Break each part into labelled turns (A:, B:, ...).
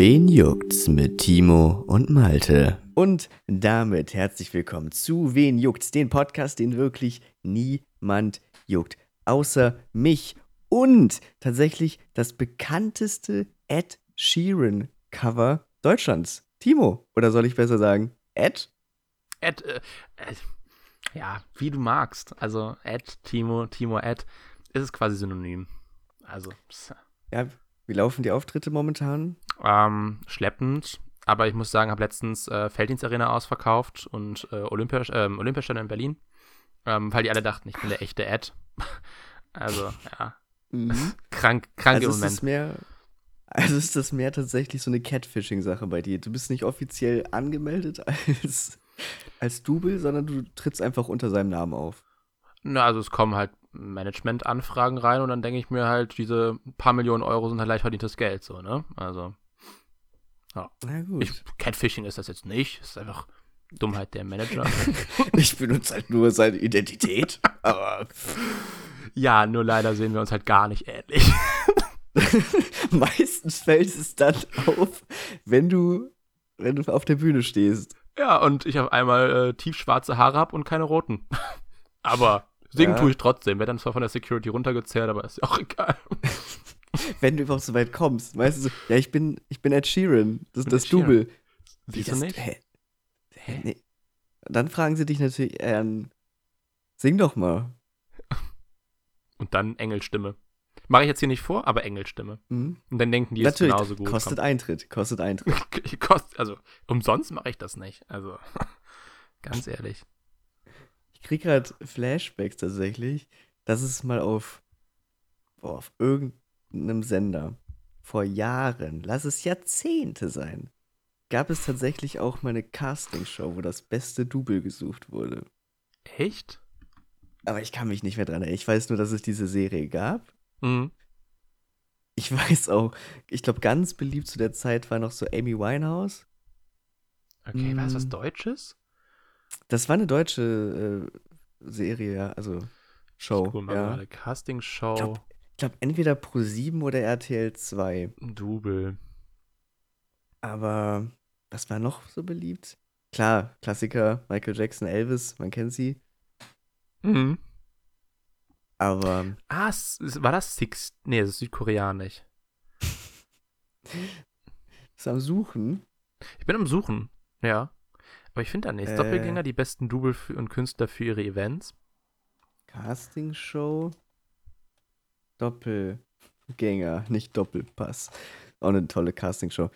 A: Wen juckt's mit Timo und Malte? Und damit herzlich willkommen zu Wen juckt's, den Podcast, den wirklich niemand juckt, außer mich und tatsächlich das bekannteste Ed Sheeran Cover Deutschlands. Timo, oder soll ich besser sagen Ed?
B: Ed, äh, äh, ja, wie du magst. Also Ed, Timo, Timo, Ed, ist es quasi synonym. Also, pss.
A: Ja, wie laufen die Auftritte momentan?
B: Ähm, schleppend. Aber ich muss sagen, habe letztens äh, Felddienstarena ausverkauft und äh, Olympia, ähm, Olympiastadion in Berlin, ähm, weil die alle dachten, ich bin der echte Ed. also, ja.
A: Mhm.
B: Krank, krank
A: Also
B: im
A: ist
B: Moment.
A: das mehr, also ist das mehr tatsächlich so eine Catfishing-Sache bei dir. Du bist nicht offiziell angemeldet als, als Double, sondern du trittst einfach unter seinem Namen auf.
B: Na, also es kommen halt Management-Anfragen rein und dann denke ich mir halt, diese paar Millionen Euro sind halt leicht verdientes Geld, so, ne? Also,
A: Na gut.
B: ich, Catfishing ist das jetzt nicht, es ist einfach Dummheit der Manager.
A: Ich benutze halt nur seine Identität. aber
B: ja, nur leider sehen wir uns halt gar nicht ähnlich.
A: meistens fällt es dann auf, wenn du, wenn du auf der Bühne stehst.
B: Ja, und ich auf einmal äh, tiefschwarze Haare habe und keine roten. aber singen
A: Ja.
B: tue ich trotzdem. Werde dann zwar von der Security runtergezerrt, aber ist ja auch egal.
A: Wenn du überhaupt so weit kommst. Weißt du so, ja, ich bin, ich bin Ed Sheeran. Das ist das
B: Ed.
A: Double.
B: Siehst du nicht?
A: Hä?
B: Hä?
A: Nee. Dann fragen sie dich natürlich, ähm, sing doch mal.
B: Und dann Engelstimme. Mache ich jetzt hier nicht vor, aber Engelstimme.
A: Hm?
B: Und dann denken die, ist
A: Natürlich,
B: genauso gut.
A: kostet Eintritt, kostet Eintritt.
B: Kost, also, umsonst mache ich das nicht. Also, ganz ehrlich.
A: Ich krieg gerade Flashbacks tatsächlich, dass es mal auf, boah, auf irgendeinem Sender vor Jahren, lass es Jahrzehnte sein, gab es tatsächlich auch mal eine Castingshow, wo das beste Double gesucht wurde.
B: Echt?
A: Aber ich kann mich nicht mehr dran erinnern. Ich weiß nur, dass es diese Serie gab.
B: Mhm.
A: Ich weiß auch, ich glaube, ganz beliebt zu der Zeit war noch so Amy Winehouse.
B: Okay, war das was
A: Mm.
B: Deutsches?
A: Das war eine deutsche äh, Serie, ja, also Show.
B: Ich guck mal
A: ja.
B: gerade. Castingshow,
A: Glaub- Ich glaube, entweder Pro7 oder RTL 2.
B: Double.
A: Aber was war noch so beliebt? Klar, Klassiker, Michael Jackson, Elvis, man kennt sie.
B: Mhm.
A: Aber
B: Ah, war das Six? Nee, das ist südkoreanisch.
A: ist am Suchen.
B: Ich bin am Suchen, ja. Aber ich finde da nichts.
A: Äh.
B: Doppelgänger, die besten Double und Künstler für ihre Events.
A: Castingshow. Doppelgänger, nicht Doppelpass. Auch eine tolle Castingshow.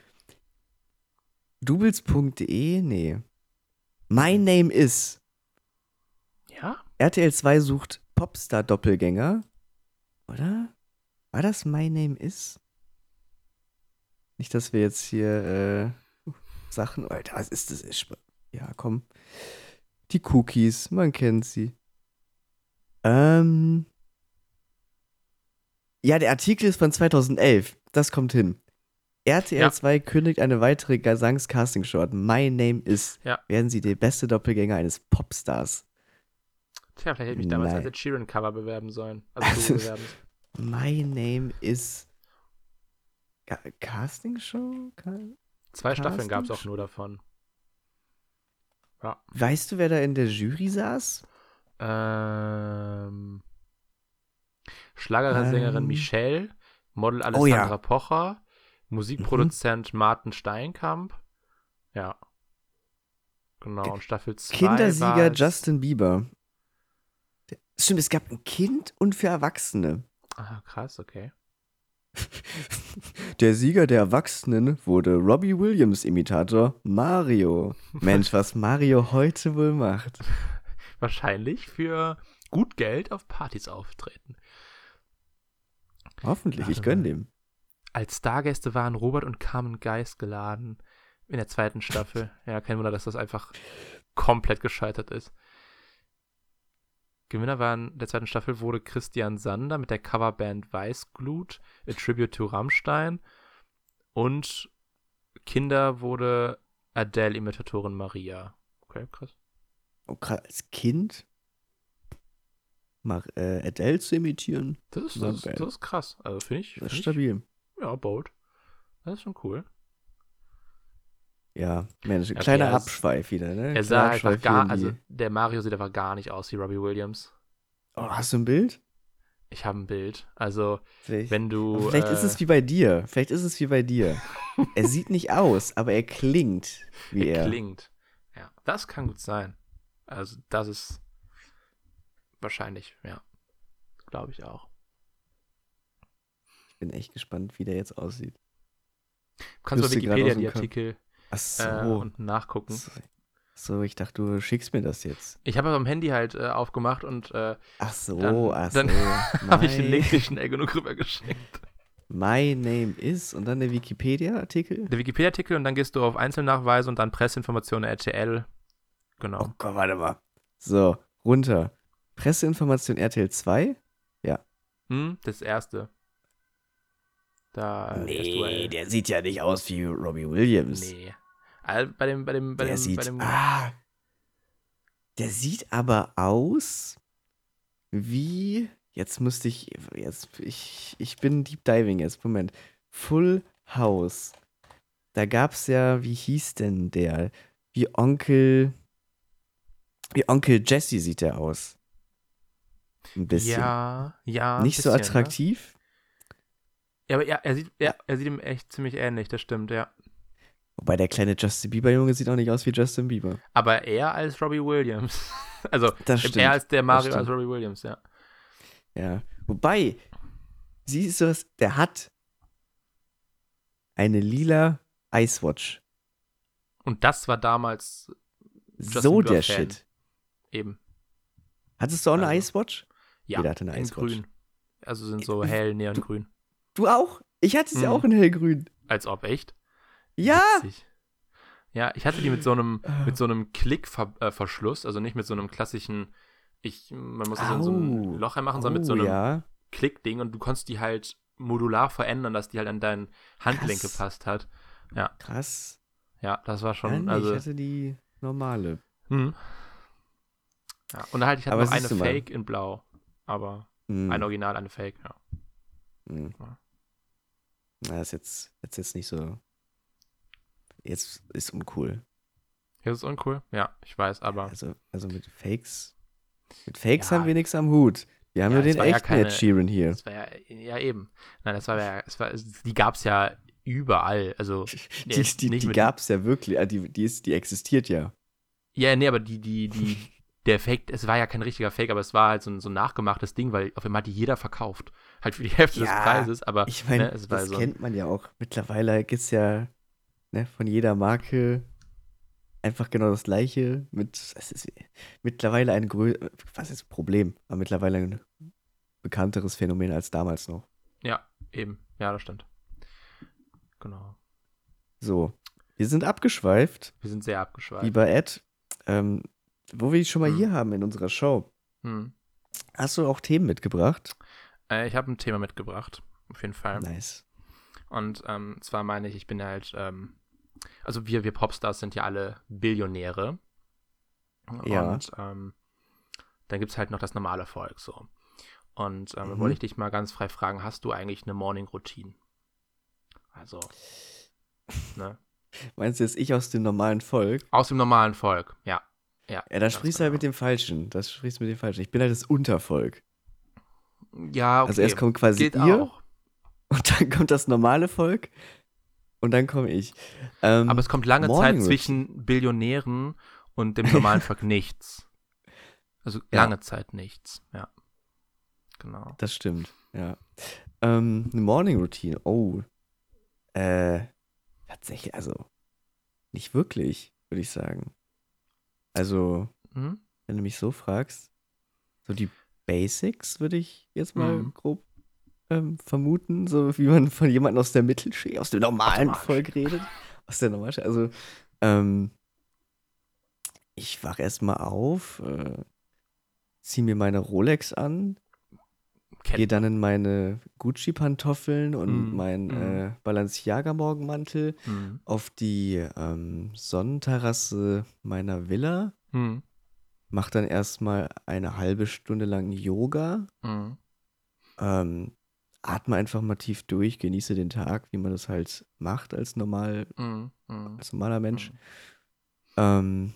A: Doubles.de? Nee. My Name is.
B: Ja?
A: RTL 2 sucht Popstar-Doppelgänger. Oder? War das My Name is? Nicht, dass wir jetzt hier äh, Sachen. Alter, was ist das? Ja, komm. Die Cookies, man kennt sie. Ähm. Ja, der Artikel ist von 2011. Das kommt hin. RTL
B: Ja.
A: 2 kündigt eine weitere Gesangs-Casting-Show an. My Name is.
B: Ja.
A: Werden Sie der beste Doppelgänger eines Popstars?
B: Tja, vielleicht hätte ich mich damals
A: Nein.
B: als Ed Sheeran Cover bewerben sollen. Also
A: Also-
B: bewerben.
A: My Name is. Ca Casting Show? Ca
B: Zwei Staffeln gab es auch nur davon. Ja.
A: Weißt du, wer da in der Jury saß?
B: Ähm, Schlagersängerin
A: Ähm.
B: Michelle, Model
A: Oh ja.
B: Alessandra Pocher, Musikproduzent Martin Steinkamp. Ja. Genau, und Staffel 2
A: Kindersieger Justin Bieber. Stimmt, es gab ein Kind und für Erwachsene.
B: Ah, krass, okay.
A: Der Sieger der Erwachsenen wurde Robbie Williams Imitator Mario. Mensch, was Mario heute wohl macht.
B: Wahrscheinlich für gut Geld auf Partys auftreten.
A: Hoffentlich, ich
B: Warte
A: gönn
B: mal.
A: dem.
B: Als Stargäste waren Robert und Carmen Geist geladen in der zweiten Staffel. Ja, kein Wunder, dass das einfach komplett gescheitert ist. Gewinner waren der zweiten Staffel wurde Christian Sander mit der Coverband Weißglut, A Tribute to Rammstein. Und Kinder wurde Adele-Imitatorin Maria. Okay, krass.
A: Oh, gerade als Kind Mar äh, Adele zu imitieren,
B: Das ist, das, das ist krass. Also finde ich,
A: das ist
B: find ich
A: stabil.
B: ja, bold. Das ist schon cool.
A: Ja, Mensch,
B: Ja,
A: kleiner
B: er ist-
A: Abschweif wieder, ne?
B: Er sah einfach gar, also der Mario sieht einfach gar nicht aus wie Robbie Williams.
A: Oh, hast du ein Bild?
B: Ich habe ein Bild. Also,
A: Vielleicht,
B: wenn du.
A: aber vielleicht ist
B: äh,
A: es wie bei dir. Vielleicht ist es wie bei dir. er sieht nicht aus, aber er klingt wie
B: er
A: er.
B: klingt. Ja, das kann gut sein. Also, das ist wahrscheinlich, ja. Glaube ich auch.
A: Ich bin echt gespannt, wie der jetzt aussieht.
B: Du kannst bei
A: grad
B: Wikipedia die. Artikel
A: Ach so.
B: äh, unten nachgucken.
A: so. Ich dachte, du schickst mir das jetzt.
B: Ich habe aber am Handy halt äh, aufgemacht und äh,
A: Ach so,
B: Dann-
A: ach so.
B: habe ich den Link nicht schnell genug rübergeschickt.
A: My name is und dann der Wikipedia-Artikel.
B: Der Wikipedia-Artikel und dann gehst du auf Einzelnachweise und dann Presseinformationen RTL. Genau.
A: Oh Gott, warte mal. So, runter. Presseinformation RTL 2?
B: Hm, das erste. Da.
A: nee, der sieht ja nicht aus wie Robbie Williams.
B: Nee. All- Bei dem, bei dem, bei
A: der
B: dem,
A: sieht.
B: bei dem
A: ah, der sieht aber aus wie. Jetzt müsste ich. Jetzt, ich, ich bin Deep Diving jetzt. Moment. Full House. Da gab es ja, wie hieß denn der? Wie Onkel. Wie Onkel Jesse sieht der aus. Ein bisschen.
B: Ja, ja.
A: Nicht so
B: bisschen, ne?
A: attraktiv.
B: Ja, aber ja, er sieht, ja, er sieht ihm echt ziemlich ähnlich, das stimmt, ja.
A: Wobei der kleine Justin Bieber-Junge sieht auch nicht aus wie Justin Bieber.
B: Aber eher als Robbie Williams. Also,
A: Das stimmt.
B: eher als der Mario als Robbie Williams, ja.
A: Ja. Wobei, siehst du das? Der hat eine lila Icewatch.
B: Und das war damals Justin
A: so
B: Bieber
A: der
B: Fan.
A: Shit.
B: eben.
A: Hattest du auch eine
B: Also,
A: Icewatch?
B: Ja,
A: Jeder hatte eine
B: in
A: Icewatch.
B: grün. Also sind so hell neongrün.
A: Du auch? Ich hatte sie
B: Mhm.
A: auch in hellgrün.
B: Als ob, echt?
A: Ja!
B: Witzig. Ja, ich hatte die mit so einem, mit so einem Klickverschluss, also nicht mit so einem klassischen, ich, man muss das in so ein Loch reinmachen, sondern mit so
A: Oh,
B: einem
A: ja.
B: Klickding und du konntest die halt modular verändern, dass die halt an dein Handgelenk
A: Krass.
B: gepasst hat.
A: Krass.
B: Ja, das war
A: Ja,
B: schon,
A: nee,
B: also,
A: ich hatte die normale.
B: hm. Ja, und halt, ich hatte
A: Aber
B: noch eine
A: du mal.
B: Fake in Blau, aber
A: Hm.
B: ein Original, eine Fake, ja.
A: Hm.
B: Ja.
A: Na, ist jetzt, jetzt ist nicht so. Jetzt ist uncool.
B: Das ist uncool, ja, ich weiß, aber
A: Also, also mit Fakes. Mit Fakes
B: Ja.
A: haben wir nichts am Hut. Wir haben
B: Ja,
A: nur den
B: ja
A: echten Ed Sheeran hier.
B: das war ja, ja eben. Nein, das war ja, es war, die gab es ja überall, also,
A: Die,
B: jetzt
A: die, die gab es ja wirklich. ah, Die, die, ist, die existiert ja.
B: Ja, nee, aber die, die, die, der Fake, es war ja kein richtiger Fake, aber es war halt so ein, so ein nachgemachtes Ding, weil auf einmal hat die jeder verkauft. Halt für die Hälfte des
A: Ja,
B: Preises, aber
A: Ich meine,
B: ne, es war
A: das
B: so.
A: kennt man ja auch. Mittlerweile gibt es ja ne, von jeder Marke einfach genau das gleiche. Mit, es ist mittlerweile ein grö was ist Problem, aber mittlerweile ein bekannteres Phänomen als damals noch.
B: Ja, eben. Ja, das stimmt. Genau.
A: So, wir sind abgeschweift,
B: Wir sind sehr abgeschweift.
A: lieber Ed. Ähm, wo wir dich schon mal
B: Hm.
A: hier haben in unserer Show.
B: Hm.
A: Hast du auch Themen mitgebracht?
B: Äh, ich habe ein Thema mitgebracht, auf jeden Fall.
A: Nice.
B: Und ähm, zwar meine ich, ich bin halt, ähm, also wir, wir Popstars sind ja alle Billionäre.
A: Ja.
B: Und ähm, dann gibt es halt noch das normale Volk so. Und ähm,
A: Mhm.
B: wollte ich dich mal ganz frei fragen, hast du eigentlich eine Morning Routine? Also, ne?
A: Meinst du jetzt ich aus dem normalen Volk?
B: Aus dem normalen Volk, ja. Ja,
A: Ja, da sprichst du halt
B: genau.
A: mit dem Falschen. Das sprichst du mit dem Falschen. Ich bin halt das Untervolk.
B: Ja, okay.
A: Also erst kommt quasi
B: Geht
A: ihr
B: auch.
A: und dann kommt das normale Volk und dann komme ich. Ähm,
B: Aber es kommt lange Zeit zwischen Billionären und dem normalen Volk nichts. Also
A: Ja.
B: lange Zeit nichts, ja. Genau.
A: Das stimmt, ja. Ähm, eine Morning Routine. Oh. Äh, tatsächlich, also nicht wirklich, würde ich sagen. Also,
B: Mhm.
A: wenn du mich so fragst, so die Basics würde ich jetzt mal
B: Mhm.
A: grob ähm, vermuten, so wie man von jemandem aus der Mittelschicht, aus dem normalen
B: Automatisch.
A: Volk redet. Aus der normalen Also, ähm, ich wach erstmal auf, äh, zieh mir meine Rolex an, gehe dann in meine Gucci-Pantoffeln und
B: Mhm,
A: mein
B: mhm.
A: äh, Balenciaga-Morgenmantel
B: Mhm.
A: auf die ähm, Sonnenterrasse meiner Villa.
B: Mhm.
A: Mach dann erstmal eine halbe Stunde lang Yoga.
B: Mhm.
A: Ähm, atme einfach mal tief durch, genieße den Tag, wie man das halt macht als normal,
B: Mhm. Mhm.
A: als normaler Mensch. Ähm,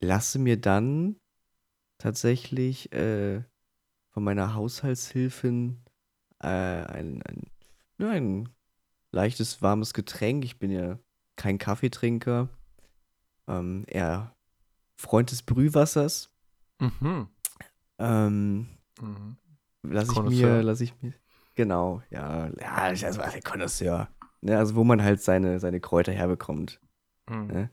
A: lasse mir dann tatsächlich äh, von meiner Haushaltshilfin äh, ein, ein, ja, ein leichtes, warmes Getränk. Ich bin ja kein Kaffeetrinker, ähm, eher Freund des Brühwassers.
B: Mhm.
A: Ähm,
B: Mhm.
A: lasse ich mir, lasse ich mir, genau, ja, ja, also ein Connoisseur. Ne, also wo man halt seine, seine Kräuter herbekommt.
B: Mhm.
A: Ne?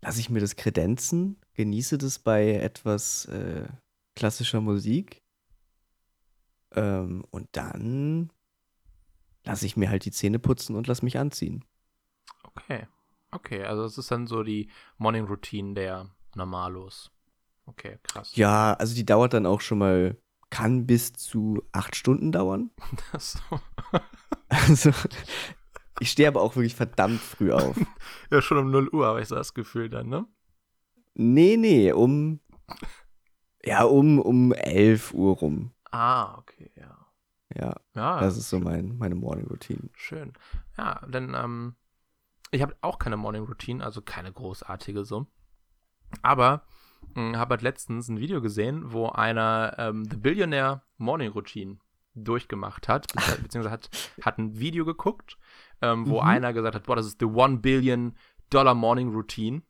A: Lasse ich mir das kredenzen, genieße das bei etwas äh, klassischer Musik. Ähm, und dann lasse ich mir halt die Zähne putzen und lasse mich anziehen.
B: Okay. Okay, also das ist dann so die Morning Routine der Normalos. Okay, krass.
A: Ja, also die dauert dann auch schon mal, kann bis zu acht Stunden dauern.
B: So.
A: Also ich stehe aber auch wirklich verdammt früh auf.
B: Ja, schon um 0 Uhr habe ich so das Gefühl dann, ne?
A: Nee, nee, um, ja, um, um 11 Uhr rum.
B: Ah, okay, ja.
A: Ja,
B: Ja,
A: das ist so mein, meine Morning Routine.
B: schön. Ja, denn ähm, ich habe auch keine Morning Routine, also keine großartige so. Aber habe halt letztens ein Video gesehen, wo einer ähm, The Billionaire Morning Routine durchgemacht hat, bezieh- beziehungsweise hat, hat ein Video geguckt, ähm, wo
A: Mhm.
B: einer gesagt hat, boah, das ist the One Billion Dollar Morning Routine.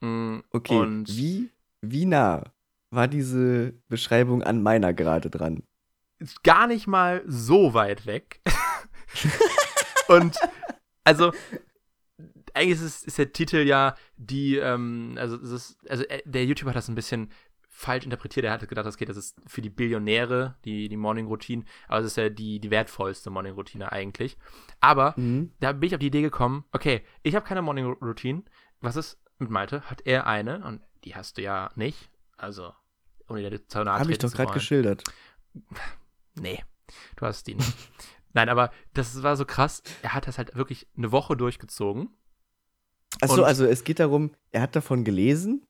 B: Mm,
A: Okay,
B: Und
A: wie, wie nah war diese Beschreibung an meiner gerade dran?
B: ist gar nicht mal so weit weg. und also eigentlich ist, es, ist der Titel ja die, ähm, also, ist, also äh, der YouTuber hat das ein bisschen falsch interpretiert. Er hatte gedacht, das geht, das ist für die Billionäre, die, die Morning Routine, aber es ist ja die, die wertvollste Morning Routine eigentlich. Aber
A: Mhm.
B: da bin ich auf die Idee gekommen, okay, ich habe keine Morning Routine. Was ist mit Malte? Hat er eine? Und die hast du ja nicht. Also, ohne dir zu nahe
A: Habe ich doch gerade geschildert.
B: Nee, du hast die nicht. Nein, aber das war so krass. Er hat das halt wirklich eine Woche durchgezogen.
A: Achso, also es geht darum, er hat davon gelesen,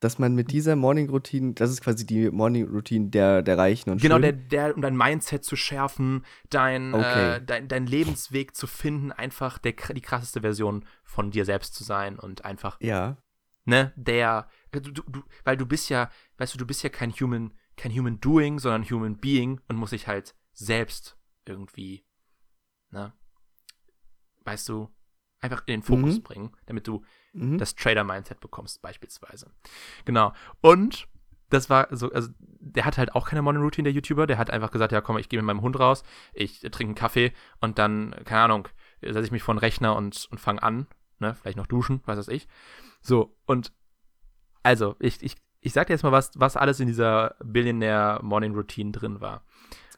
A: dass man mit dieser Morning Routine, das ist quasi die Morning Routine der, der Reichen und
B: Genau, der,
A: Schönen.
B: der, um dein Mindset zu schärfen, dein,
A: Okay.
B: äh, dein, dein Lebensweg zu finden, einfach der, die krasseste Version von dir selbst zu sein und einfach,
A: Ja,
B: ne, der, du, du, weil du bist ja, weißt du, du bist ja kein Human, kein Human Doing, sondern Human Being und muss dich halt selbst irgendwie, ne, weißt du, einfach in den Fokus
A: Mhm.
B: bringen, damit du
A: mhm.
B: das Trader-Mindset bekommst, beispielsweise. Genau. Und das war so, also der hat halt auch keine Morning Routine, der YouTuber. Der hat einfach gesagt, ja komm, ich gehe mit meinem Hund raus, ich trinke einen Kaffee und dann, keine Ahnung, setze ich mich vor den Rechner und, und fange an, ne, vielleicht noch duschen, was weiß ich. So, und also, ich, ich, ich sag dir jetzt mal, was, was alles in dieser Billionaire Morning Routine drin war.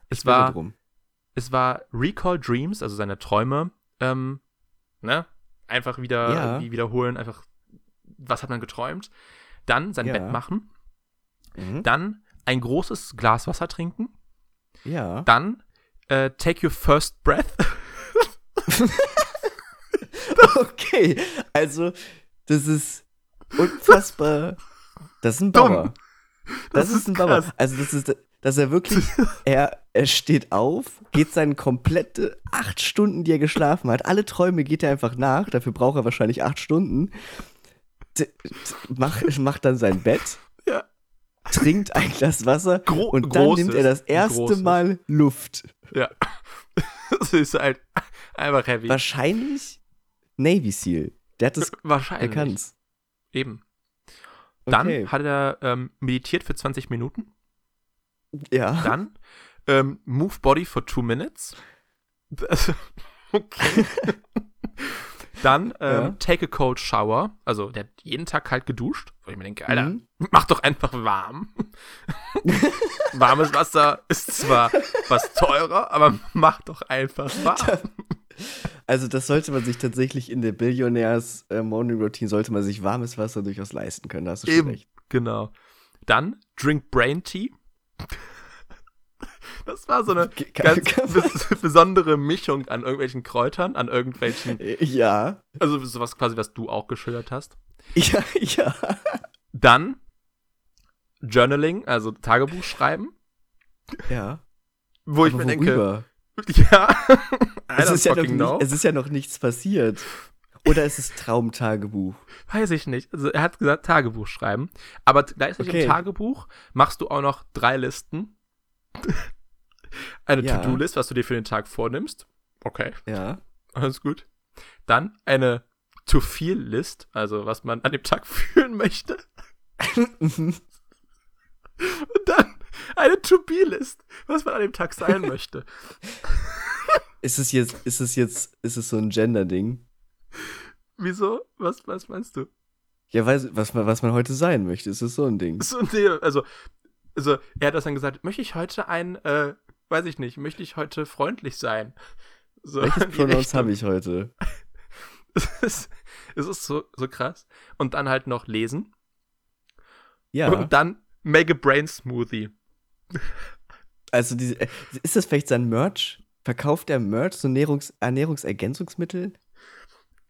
B: Es war,
A: drum.
B: es war Recall Dreams, also seine Träume, ähm, ne? Einfach wieder
A: Ja.
B: irgendwie wiederholen, einfach, was hat man geträumt? Dann sein
A: Ja.
B: Bett machen,
A: Mhm.
B: dann ein großes Glas Wasser trinken,
A: Ja.
B: dann äh, take your first breath.
A: Okay, also das ist unfassbar. Das ist ein. Bauer. Das,
B: Das
A: ist ein
B: ist
A: Bauer.
B: krass.
A: Also das ist, dass er wirklich, er, er steht auf, geht seine komplette acht Stunden, die er geschlafen hat, alle Träume geht er einfach nach, dafür braucht er wahrscheinlich acht Stunden, t- t- mach, macht dann sein Bett,
B: Ja.
A: trinkt ein Glas Wasser
B: Gro
A: und dann nimmt er das
B: ein
A: erste
B: großes.
A: Mal Luft.
B: Ja. das ist halt einfach heavy.
A: Wahrscheinlich Navy Seal. Der hat das, der
B: Wahrscheinlich.
A: kann's.
B: Eben. Dann
A: Okay.
B: hat er ähm, meditiert für 20 Minuten.
A: Ja.
B: Dann ähm, Move Body for two minutes. Das, okay. Dann ähm,
A: Ja.
B: Take a Cold Shower. Also der hat jeden Tag kalt geduscht. Wo ich mir denke, Alter,
A: Mhm.
B: mach doch einfach warm. Warmes Wasser ist zwar was teurer, aber mach doch einfach warm.
A: Also das sollte man sich tatsächlich in der Billionärs äh, Morning Routine sollte man sich warmes Wasser durchaus leisten können. Da hast du schon
B: Eben.
A: recht.
B: Genau. Dann Drink Brain Tea. Das war so eine ganz besondere Mischung an irgendwelchen Kräutern, an irgendwelchen,
A: Ja,
B: also sowas quasi, was du auch geschildert hast.
A: ja, ja.
B: Dann Journaling, also Tagebuch schreiben,
A: Ja.
B: wo ich
A: Aber
B: mir denke,
A: worüber?
B: Ja.
A: Es ist, ja noch nicht, es ist ja noch nichts passiert. Oder ist es Traumtagebuch?
B: Weiß ich nicht. Also er hat gesagt, Tagebuch schreiben. Aber gleichzeitig
A: Okay.
B: im Tagebuch machst du auch noch drei Listen. Eine
A: Ja.
B: To-Do-List, was du dir für den Tag vornimmst. Okay,
A: Ja.
B: alles gut. Dann eine To-Feel-List, also was man an dem Tag fühlen möchte. Und dann eine To-Be-List, was man an dem Tag sein möchte.
A: ist es jetzt, ist es jetzt, ist es so ein Gender-Ding?
B: Wieso? Was, was meinst du?
A: Ja, weiß, was man, was man heute sein möchte, ist es so ein Ding.
B: So, nee, also, also, er hat das dann gesagt, möchte ich heute ein, äh, weiß ich nicht, möchte ich heute freundlich sein? So,
A: Welches Pronouns habe ich heute?
B: Es ist, es ist so, so krass. Und dann halt noch lesen.
A: Ja.
B: Und dann make a brain smoothie.
A: Also diese, ist das vielleicht sein Merch? Verkauft er Merch, so Ernährungs Ernährungsergänzungsmittel?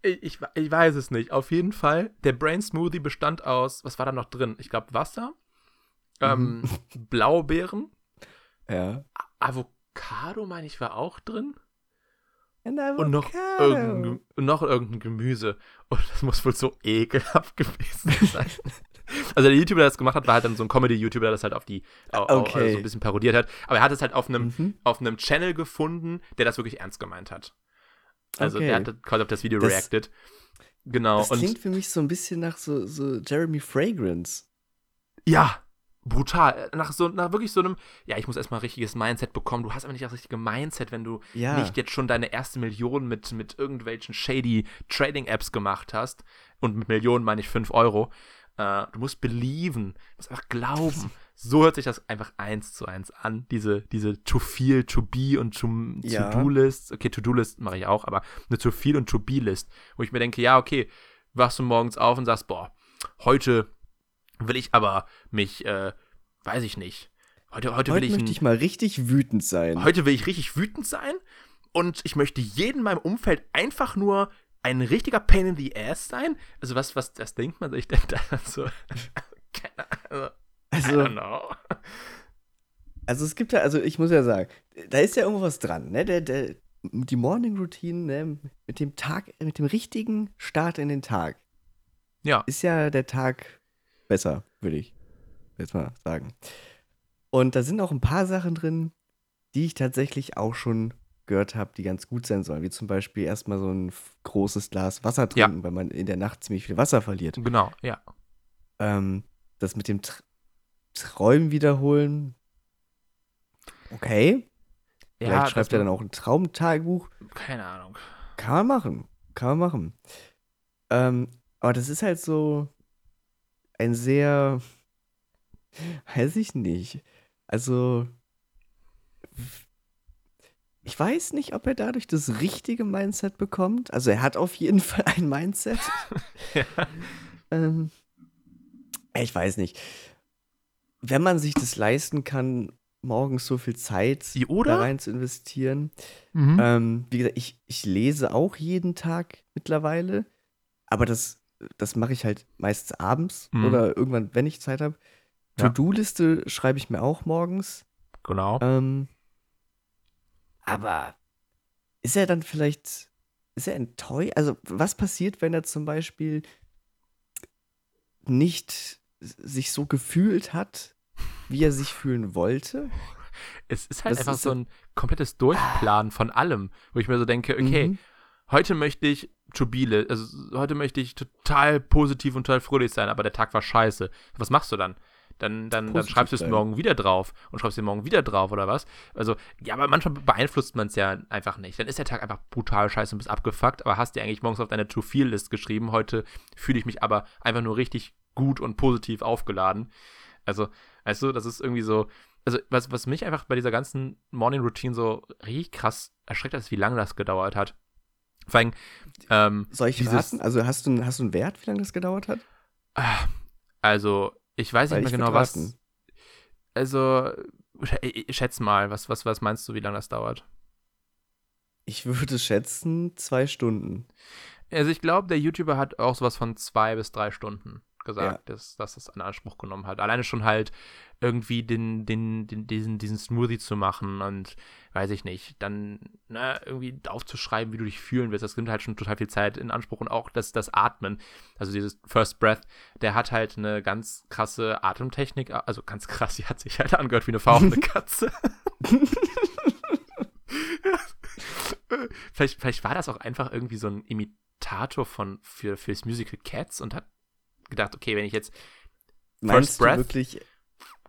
B: Ich, ich, ich weiß es nicht. Auf jeden Fall, der Brain Smoothie bestand aus, was war da noch drin? Ich glaube Wasser, ähm, Blaubeeren,
A: Ja.
B: Avocado, meine ich, war auch drin.
A: Und,
B: noch irgendein, noch irgendein Gemüse. Und das muss wohl so ekelhaft gewesen sein. Also der YouTuber, der das gemacht hat, war halt dann so ein Comedy-YouTuber, der das halt auf die au, au,
A: Okay.
B: also so ein bisschen parodiert hat. Aber er hat es halt auf einem,
A: Mhm.
B: auf einem Channel gefunden, der das wirklich ernst gemeint hat. Also
A: Okay.
B: der hat quasi auf das Video
A: Das-
B: reacted. Genau.
A: Das
B: und
A: klingt für mich so ein bisschen nach so, so Jeremy Fragrance.
B: ja, brutal. Nach so, nach wirklich so einem, ja, ich muss erstmal ein richtiges Mindset bekommen. Du hast aber nicht das richtige Mindset, wenn du
A: Ja.
B: nicht jetzt schon deine erste Million mit, mit irgendwelchen shady Trading-Apps gemacht hast. Und mit Millionen meine ich 5 Euro. Äh, du musst belieben, du musst einfach glauben. So hört sich das einfach eins zu eins an. Diese, diese to feel, to be und to,
A: Ja.
B: To-Do-List. Okay, To-Do-List mache ich auch, aber eine to feel und to be-List, wo ich mir denke, ja, okay, wachst du morgens auf und sagst, boah, heute will ich aber mich, äh, weiß ich nicht. Heute, heute, will
A: Heute
B: ich,
A: möchte ich mal richtig wütend sein.
B: heute will ich richtig wütend sein und ich möchte jedem in meinem Umfeld einfach nur ein richtiger Pain in the Ass sein. Also was, was, das denkt man sich denn da so? Keine Ahnung.
A: Also, also es gibt ja, also ich muss ja sagen, da ist ja irgendwo was dran, ne? Der, der, die Morning Routine, ne? Mit dem Tag, mit dem richtigen Start in den Tag,
B: Ja,
A: ist ja der Tag besser, würde ich jetzt mal sagen. Und da sind auch ein paar Sachen drin, die ich tatsächlich auch schon gehört habe, die ganz gut sein sollen. Wie zum Beispiel erstmal so ein großes Glas Wasser
B: Ja.
A: trinken, weil man in der Nacht ziemlich viel Wasser verliert.
B: genau, ja.
A: Ähm, das mit dem Tr Träumen wiederholen. Okay. Vielleicht
B: ja,
A: schreibt er dann auch ein Traumtagebuch.
B: Keine Ahnung.
A: Kann man machen. Kann man machen. Ähm, aber das ist halt so ein sehr, weiß ich nicht. Also, ich weiß nicht, ob er dadurch das richtige Mindset bekommt. Also, er hat auf jeden Fall ein Mindset.
B: Ja.
A: ähm, ich weiß nicht. Wenn man sich das leisten kann, morgens so viel Zeit
B: Die Oder?
A: da rein zu investieren,
B: Mhm.
A: ähm, wie gesagt, ich, ich lese auch jeden Tag mittlerweile, aber das, das mache ich halt meistens abends
B: Mhm.
A: oder irgendwann, wenn ich Zeit habe.
B: Ja.
A: To-Do-Liste schreibe ich mir auch morgens.
B: Genau.
A: Ähm, aber ist er dann vielleicht, ist er enttäuscht? Also, was passiert, wenn er zum Beispiel nicht sich so gefühlt hat, wie er sich fühlen wollte?
B: Es ist halt
A: das
B: einfach
A: ist
B: so ein komplettes Durchplanen von allem, wo ich mir so denke, okay,
A: Mhm.
B: Heute möchte ich Tubile, also heute möchte ich total positiv und total fröhlich sein, aber der Tag war scheiße. Was machst du dann? Dann, dann, dann schreibst du es morgen wieder drauf und schreibst dir morgen wieder drauf oder was? Also, ja, aber manchmal beeinflusst man es ja einfach nicht. Dann ist der Tag einfach brutal scheiße und bist abgefuckt, aber hast dir eigentlich morgens auf deine To-Feel-List geschrieben. Heute fühle ich mich aber einfach nur richtig gut und positiv aufgeladen. Also, weißt du, das ist irgendwie so. Also, was, was mich einfach bei dieser ganzen Morning Routine so richtig krass erschreckt hat, ist, wie lange das gedauert hat. Vor allem, ähm,
A: Soll ich
B: Dieses-
A: raten? Also, hast du, einen- hast du einen Wert, wie lange das gedauert hat?
B: Also, ich weiß
A: Weil
B: nicht
A: ich
B: mehr genau, was. Also, sch- ich schätz mal, was, was, was meinst du, wie lange das dauert?
A: Ich würde schätzen, zwei Stunden.
B: Also, ich glaube, der YouTuber hat auch sowas von zwei bis drei Stunden. Gesagt, ja. dass, dass das in Anspruch genommen hat. Alleine schon halt irgendwie den, den, den, diesen, diesen Smoothie zu machen und weiß ich nicht, dann ne, irgendwie aufzuschreiben, wie du dich fühlen willst. Das nimmt halt schon total viel Zeit in Anspruch und auch das, das Atmen, also dieses First Breath, der hat halt eine ganz krasse Atemtechnik, also ganz krass, die hat sich halt angehört wie eine fauchende Katze. vielleicht, vielleicht war das auch einfach irgendwie so ein Imitator von, für, fürs Musical Cats und hat gedacht, okay, wenn ich jetzt
A: Meinst First Breath, du wirklich,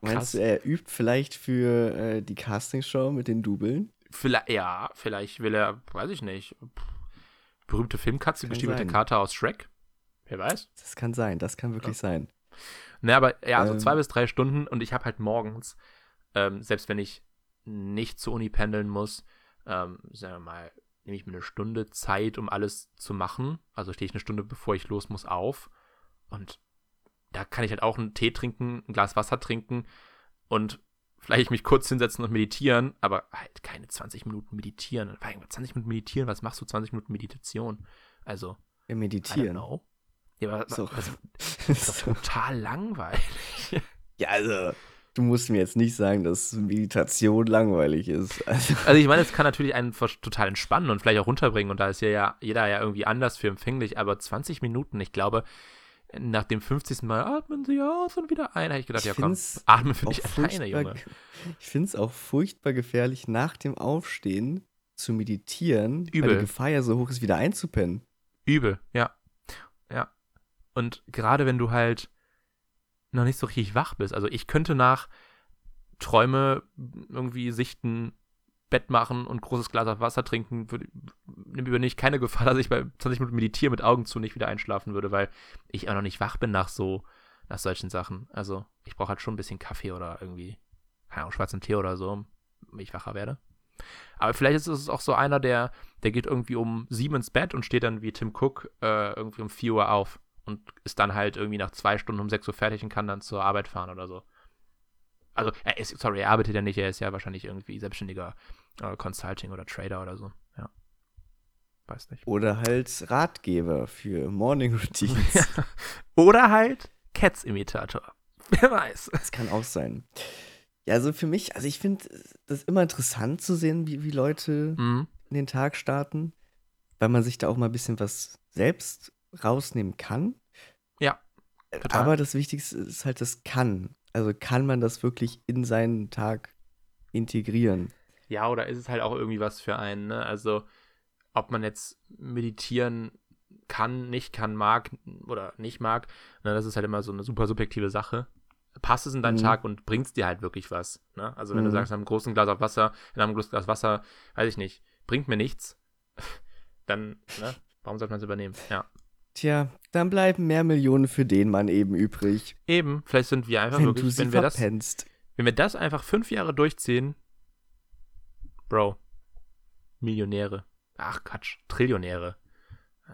A: meinst du, er übt vielleicht für äh, die Castingshow mit den Dubeln?
B: Vielleicht, ja, vielleicht will er, weiß ich nicht, berühmte Filmkatze, gestiefelte Karte aus Shrek. Wer weiß?
A: Das kann sein, das kann wirklich ja. sein.
B: Ne, aber ja, so ähm, zwei bis drei Stunden und ich habe halt morgens, ähm, selbst wenn ich nicht zur Uni pendeln muss, ähm, sagen wir mal, nehme ich mir eine Stunde Zeit, um alles zu machen. Also stehe ich eine Stunde, bevor ich los muss, auf. Und da kann ich halt auch einen Tee trinken, ein Glas Wasser trinken und vielleicht mich kurz hinsetzen und meditieren, aber halt keine 20 Minuten meditieren. 20 Minuten meditieren, was machst du 20 Minuten Meditation? Also.
A: Ja, meditieren.
B: Ja, aber, so. also, das ist total langweilig.
A: Ja, also, du musst mir jetzt nicht sagen, dass Meditation langweilig ist.
B: Also, also ich meine, es kann natürlich einen total entspannen und vielleicht auch runterbringen und da ist ja jeder ja irgendwie anders für empfänglich, aber 20 Minuten, ich glaube, nach dem 50. Mal atmen sie aus und wieder ein. habe ich gedacht, ich ja komm, atmen für dich alleine, Junge.
A: Ich finde es auch furchtbar gefährlich, nach dem Aufstehen zu meditieren,
B: Übel.
A: weil die Gefahr ja so hoch ist, wieder einzupennen.
B: Übel, ja. Ja. Und gerade wenn du halt noch nicht so richtig wach bist. Also ich könnte nach Träume irgendwie sichten, Bett machen und großes Glas Wasser trinken, übernehme ich keine Gefahr, dass ich bei 20 Minuten meditieren mit Augen zu nicht wieder einschlafen würde, weil ich auch noch nicht wach bin nach so, nach solchen Sachen. Also ich brauche halt schon ein bisschen Kaffee oder irgendwie, keine Ahnung, schwarzen Tee oder so, damit ich wacher werde. Aber vielleicht ist es auch so einer, der, der geht irgendwie um sieben ins Bett und steht dann wie Tim Cook äh, irgendwie um vier Uhr auf und ist dann halt irgendwie nach zwei Stunden um sechs Uhr fertig und kann dann zur Arbeit fahren oder so. Also, er ist, sorry, er arbeitet ja nicht, er ist ja wahrscheinlich irgendwie selbstständiger äh, Consulting oder Trader oder so. Ja. Weiß nicht.
A: Oder halt Ratgeber für Morning Routines.
B: oder halt Cats-Imitator. Wer weiß.
A: Das kann auch sein. Ja, also für mich, also ich finde das immer interessant zu sehen, wie, wie Leute mhm. in den Tag starten, weil man sich da auch mal ein bisschen was selbst rausnehmen kann.
B: Ja.
A: Total. Aber das Wichtigste ist halt das Kann. Also kann man das wirklich in seinen Tag integrieren?
B: Ja, oder ist es halt auch irgendwie was für einen, ne? Also, ob man jetzt meditieren kann, nicht kann, mag oder nicht mag, ne, das ist halt immer so eine super subjektive Sache. Passt es in deinen mhm. Tag und bringt es dir halt wirklich was. Ne? Also, wenn mhm. du sagst, in einem großen Glas auf Wasser, in einem großen Glas Wasser, weiß ich nicht, bringt mir nichts, dann, ne, warum sollte man es übernehmen? Ja.
A: Tja, dann bleiben mehr Millionen für den Mann eben übrig.
B: Eben, vielleicht sind wir einfach
A: wenn
B: wirklich,
A: wenn wir verpennst.
B: das, wenn wir das einfach fünf Jahre durchziehen, Bro, Millionäre. Ach Quatsch, Trillionäre.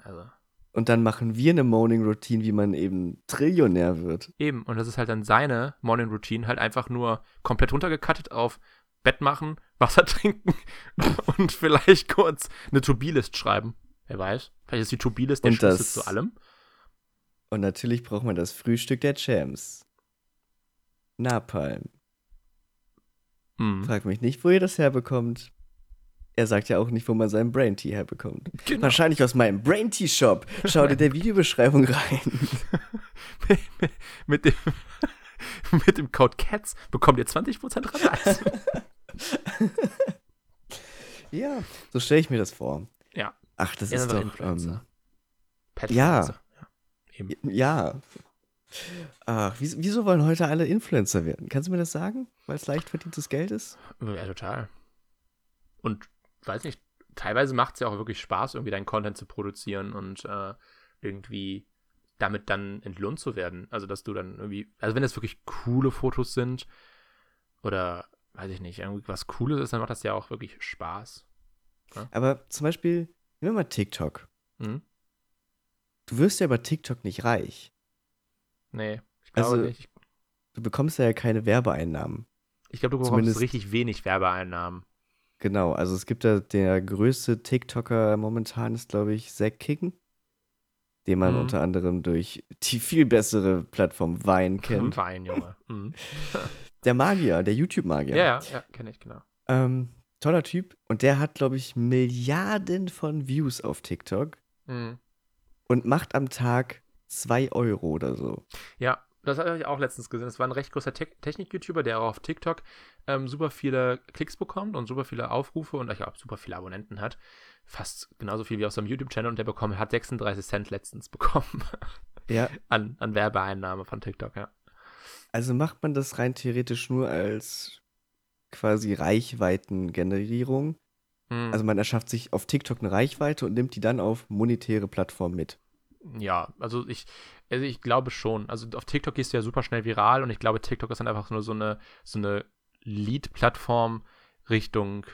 B: Also.
A: Und dann machen wir eine Morning Routine, wie man eben Trillionär wird.
B: Eben, und das ist halt dann seine Morning Routine, halt einfach nur komplett runtergekattet auf Bett machen, Wasser trinken und vielleicht kurz eine To-Be-List schreiben. Wer weiß. Vielleicht ist die To-Be-List der Schlüssel zu allem.
A: Und natürlich braucht man das Frühstück der Champs. Napalm. Hm. Frag mich nicht, wo ihr das herbekommt. Er sagt ja auch nicht, wo man seinen Brain Tea herbekommt. Genau. Wahrscheinlich aus meinem Brain Tea Shop. Schau dir der Videobeschreibung rein.
B: mit, mit, dem, mit dem Code CATS bekommt ihr 20% Rabatt.
A: ja, so stelle ich mir das vor.
B: Ja.
A: Ach, das er ist doch. Ähm, ja. Ja. ja. Ach, wieso wollen heute alle Influencer werden? Kannst du mir das sagen? Weil es leicht verdientes Geld ist?
B: Ja, total. Und weiß nicht, teilweise macht es ja auch wirklich Spaß, irgendwie deinen Content zu produzieren und äh, irgendwie damit dann entlohnt zu werden. Also, dass du dann irgendwie, also wenn das wirklich coole Fotos sind oder weiß ich nicht, irgendwie was Cooles ist, dann macht das ja auch wirklich Spaß.
A: Ja? Aber zum Beispiel, nehmen wir mal TikTok. Mhm. Du wirst ja über TikTok nicht reich.
B: Nee, ich glaube also, nicht.
A: Du bekommst ja keine Werbeeinnahmen.
B: Ich glaube, du bekommst Zumindest, richtig wenig Werbeeinnahmen.
A: Genau, also es gibt da der größte TikToker momentan ist, glaube ich, Zack Kicken. den man
B: Mhm.
A: unter anderem durch die viel bessere Plattform Vine kennt.
B: Wein, Junge. Mhm.
A: Der Magier, der YouTube-Magier.
B: Ja, ja, ja kenne ich, genau.
A: Ähm, toller Typ. Und der hat, glaube ich, Milliarden von Views auf TikTok
B: Mhm.
A: und macht am Tag 2 Euro oder so.
B: Ja, das habe ich auch letztens gesehen. Das war ein recht großer Te Technik-YouTuber, der auch auf TikTok ähm, super viele Klicks bekommt und super viele Aufrufe und ich glaube super viele Abonnenten hat. Fast genauso viel wie auf seinem YouTube-Channel und der bekommen, hat 36 Cent letztens bekommen
A: Ja,
B: an, an Werbeeinnahme von TikTok, ja.
A: also macht man das rein theoretisch nur als quasi Reichweitengenerierung.
B: Mhm.
A: Also man erschafft sich auf TikTok eine Reichweite und nimmt die dann auf monetäre Plattformen mit.
B: Ja, also ich, also ich glaube schon. Also auf TikTok gehst du ja super schnell viral und ich glaube, TikTok ist dann einfach nur so eine, so eine Lead-Plattform Richtung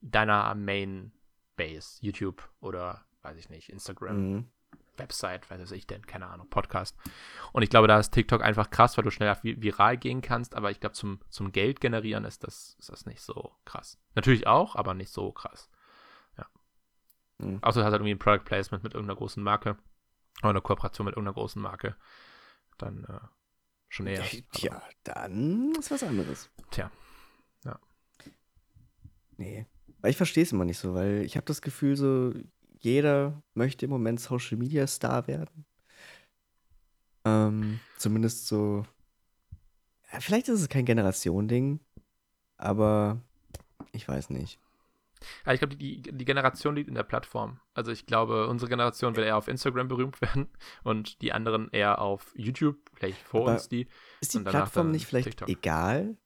B: deiner Main-Base, YouTube oder weiß ich nicht, Instagram,
A: Mhm.
B: Website, weiß ich denn, keine Ahnung, Podcast. Und ich glaube, da ist TikTok einfach krass, weil du schneller vi- viral gehen kannst, aber ich glaube, zum, zum Geld generieren ist das, ist das nicht so krass. Natürlich auch, aber nicht so krass. Ja.
A: Mhm.
B: Außer du hast halt irgendwie ein Product Placement mit irgendeiner großen Marke oder eine Kooperation mit irgendeiner großen Marke. Dann äh, schon eher. Aber,
A: Tja, dann ist was anderes.
B: Tja.
A: Nee. Weil ich verstehe es immer nicht so, weil ich habe das Gefühl, so jeder möchte im Moment Social Media Star werden. Ähm, zumindest so. Ja, vielleicht ist es kein Generation-Ding, aber ich weiß nicht.
B: Ja, ich glaube, die, die Generation liegt in der Plattform. Also ich glaube, unsere Generation will eher auf Instagram berühmt werden und die anderen eher auf YouTube, vielleicht vor
A: Aber
B: uns die.
A: Ist die Plattform nicht vielleicht
B: TikTok.
A: egal?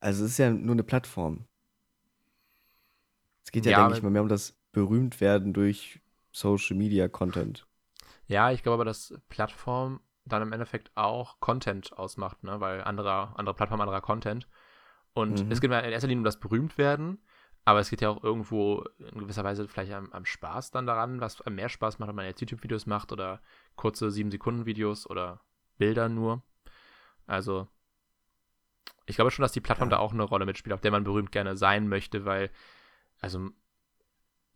A: Also es ist ja nur eine Plattform. Es geht ja,
B: Ja,
A: denke ich mal, mehr um das Berühmtwerden durch Social Media Content.
B: Ja, ich glaube aber, dass Plattform dann im Endeffekt auch Content ausmacht, ne? Weil andere, andere Plattformen, anderer Content. Und
A: Mhm.
B: es geht mir in erster Linie um das Berühmtwerden, aber es geht ja auch irgendwo in gewisser Weise vielleicht am, am Spaß dann daran, was mehr Spaß macht, wenn man jetzt YouTube-Videos macht oder kurze 7-Sekunden-Videos oder Bilder nur. Also, ich glaube schon, dass die Plattform
A: Ja.
B: da auch eine Rolle mitspielt, auf der man berühmt gerne sein möchte, weil, also,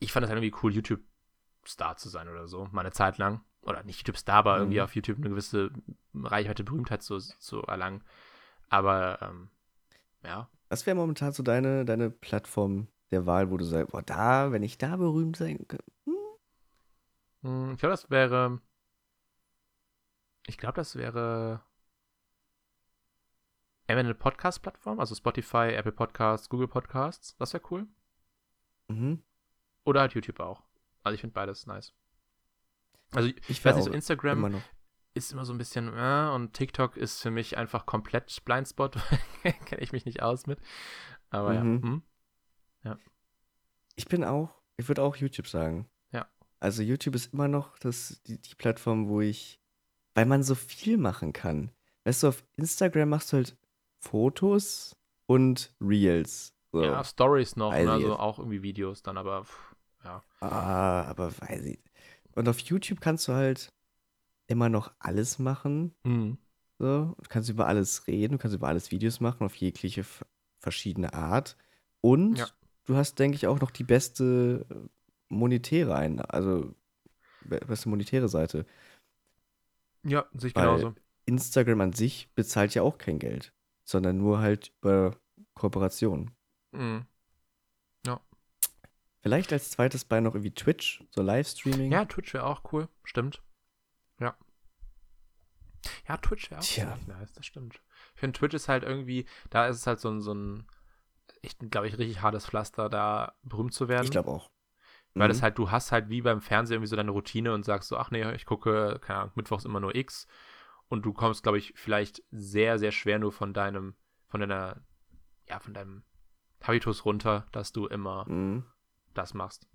B: ich fand es halt irgendwie cool, YouTube-Star zu sein oder so, mal eine Zeit lang. Oder nicht YouTube-Star, aber irgendwie
A: Mhm.
B: auf YouTube eine gewisse Reichweite, Berühmtheit zu, zu erlangen. Aber, ähm, ja,
A: Was wäre momentan so deine, deine Plattform der Wahl, wo du sagst, boah, da, wenn ich da berühmt sein könnte.
B: Hm, Ich glaube, das wäre. Ich glaube, das wäre. Eine Podcast-Plattform, also Spotify, Apple Podcasts, Google Podcasts. Das wäre cool.
A: Mhm.
B: Oder halt YouTube auch. Also ich finde beides nice. Also ich,
A: Ich
B: weiß nicht, so Instagram
A: immer
B: ist immer so ein bisschen äh, und TikTok ist für mich einfach komplett Blindspot. Kenne ich mich nicht aus mit. Aber
A: Mhm.
B: ja. Hm?
A: Ich bin auch, ich würde auch YouTube sagen.
B: Ja.
A: Also YouTube ist immer noch das, die, die Plattform, wo ich, weil man so viel machen kann. Weißt du, auf Instagram machst du halt Fotos und Reels. So.
B: ja, Stories noch, ne? also
A: jetzt.
B: auch irgendwie Videos dann, aber pff, ja.
A: Ah, aber weiß ich. Und auf YouTube kannst du halt immer noch alles machen.
B: Hm.
A: So. Du kannst über alles reden, du kannst über alles Videos machen, auf jegliche verschiedene Art. Und
B: Ja.
A: Du hast, denke ich, auch noch die beste äh, monetäre ein, also be- beste monetäre Seite.
B: Ja, sehe ich
A: Weil-
B: genauso.
A: Instagram an sich bezahlt ja auch kein Geld, sondern nur halt über Kooperationen.
B: Mhm.
A: Vielleicht als zweites Bein noch irgendwie Twitch, so Livestreaming.
B: Ja, Twitch wäre auch cool, stimmt. Ja. Ja, Twitch wäre auch
A: Tja.
B: nice, das stimmt. Ich finde, Twitch ist halt irgendwie, da ist es halt so ein, so ein echt, glaube ich, richtig hartes Pflaster, da berühmt zu werden.
A: ich glaube auch.
B: Weil
A: Mhm.
B: das halt, du hast halt wie beim Fernsehen irgendwie so deine Routine und sagst so, ach nee, ich gucke, keine Ahnung, mittwochs immer nur X. Und du kommst, glaube ich, vielleicht sehr, sehr schwer nur von deinem, von deiner, ja, von deinem Habitus runter, dass du immer
A: Mhm.
B: das machst.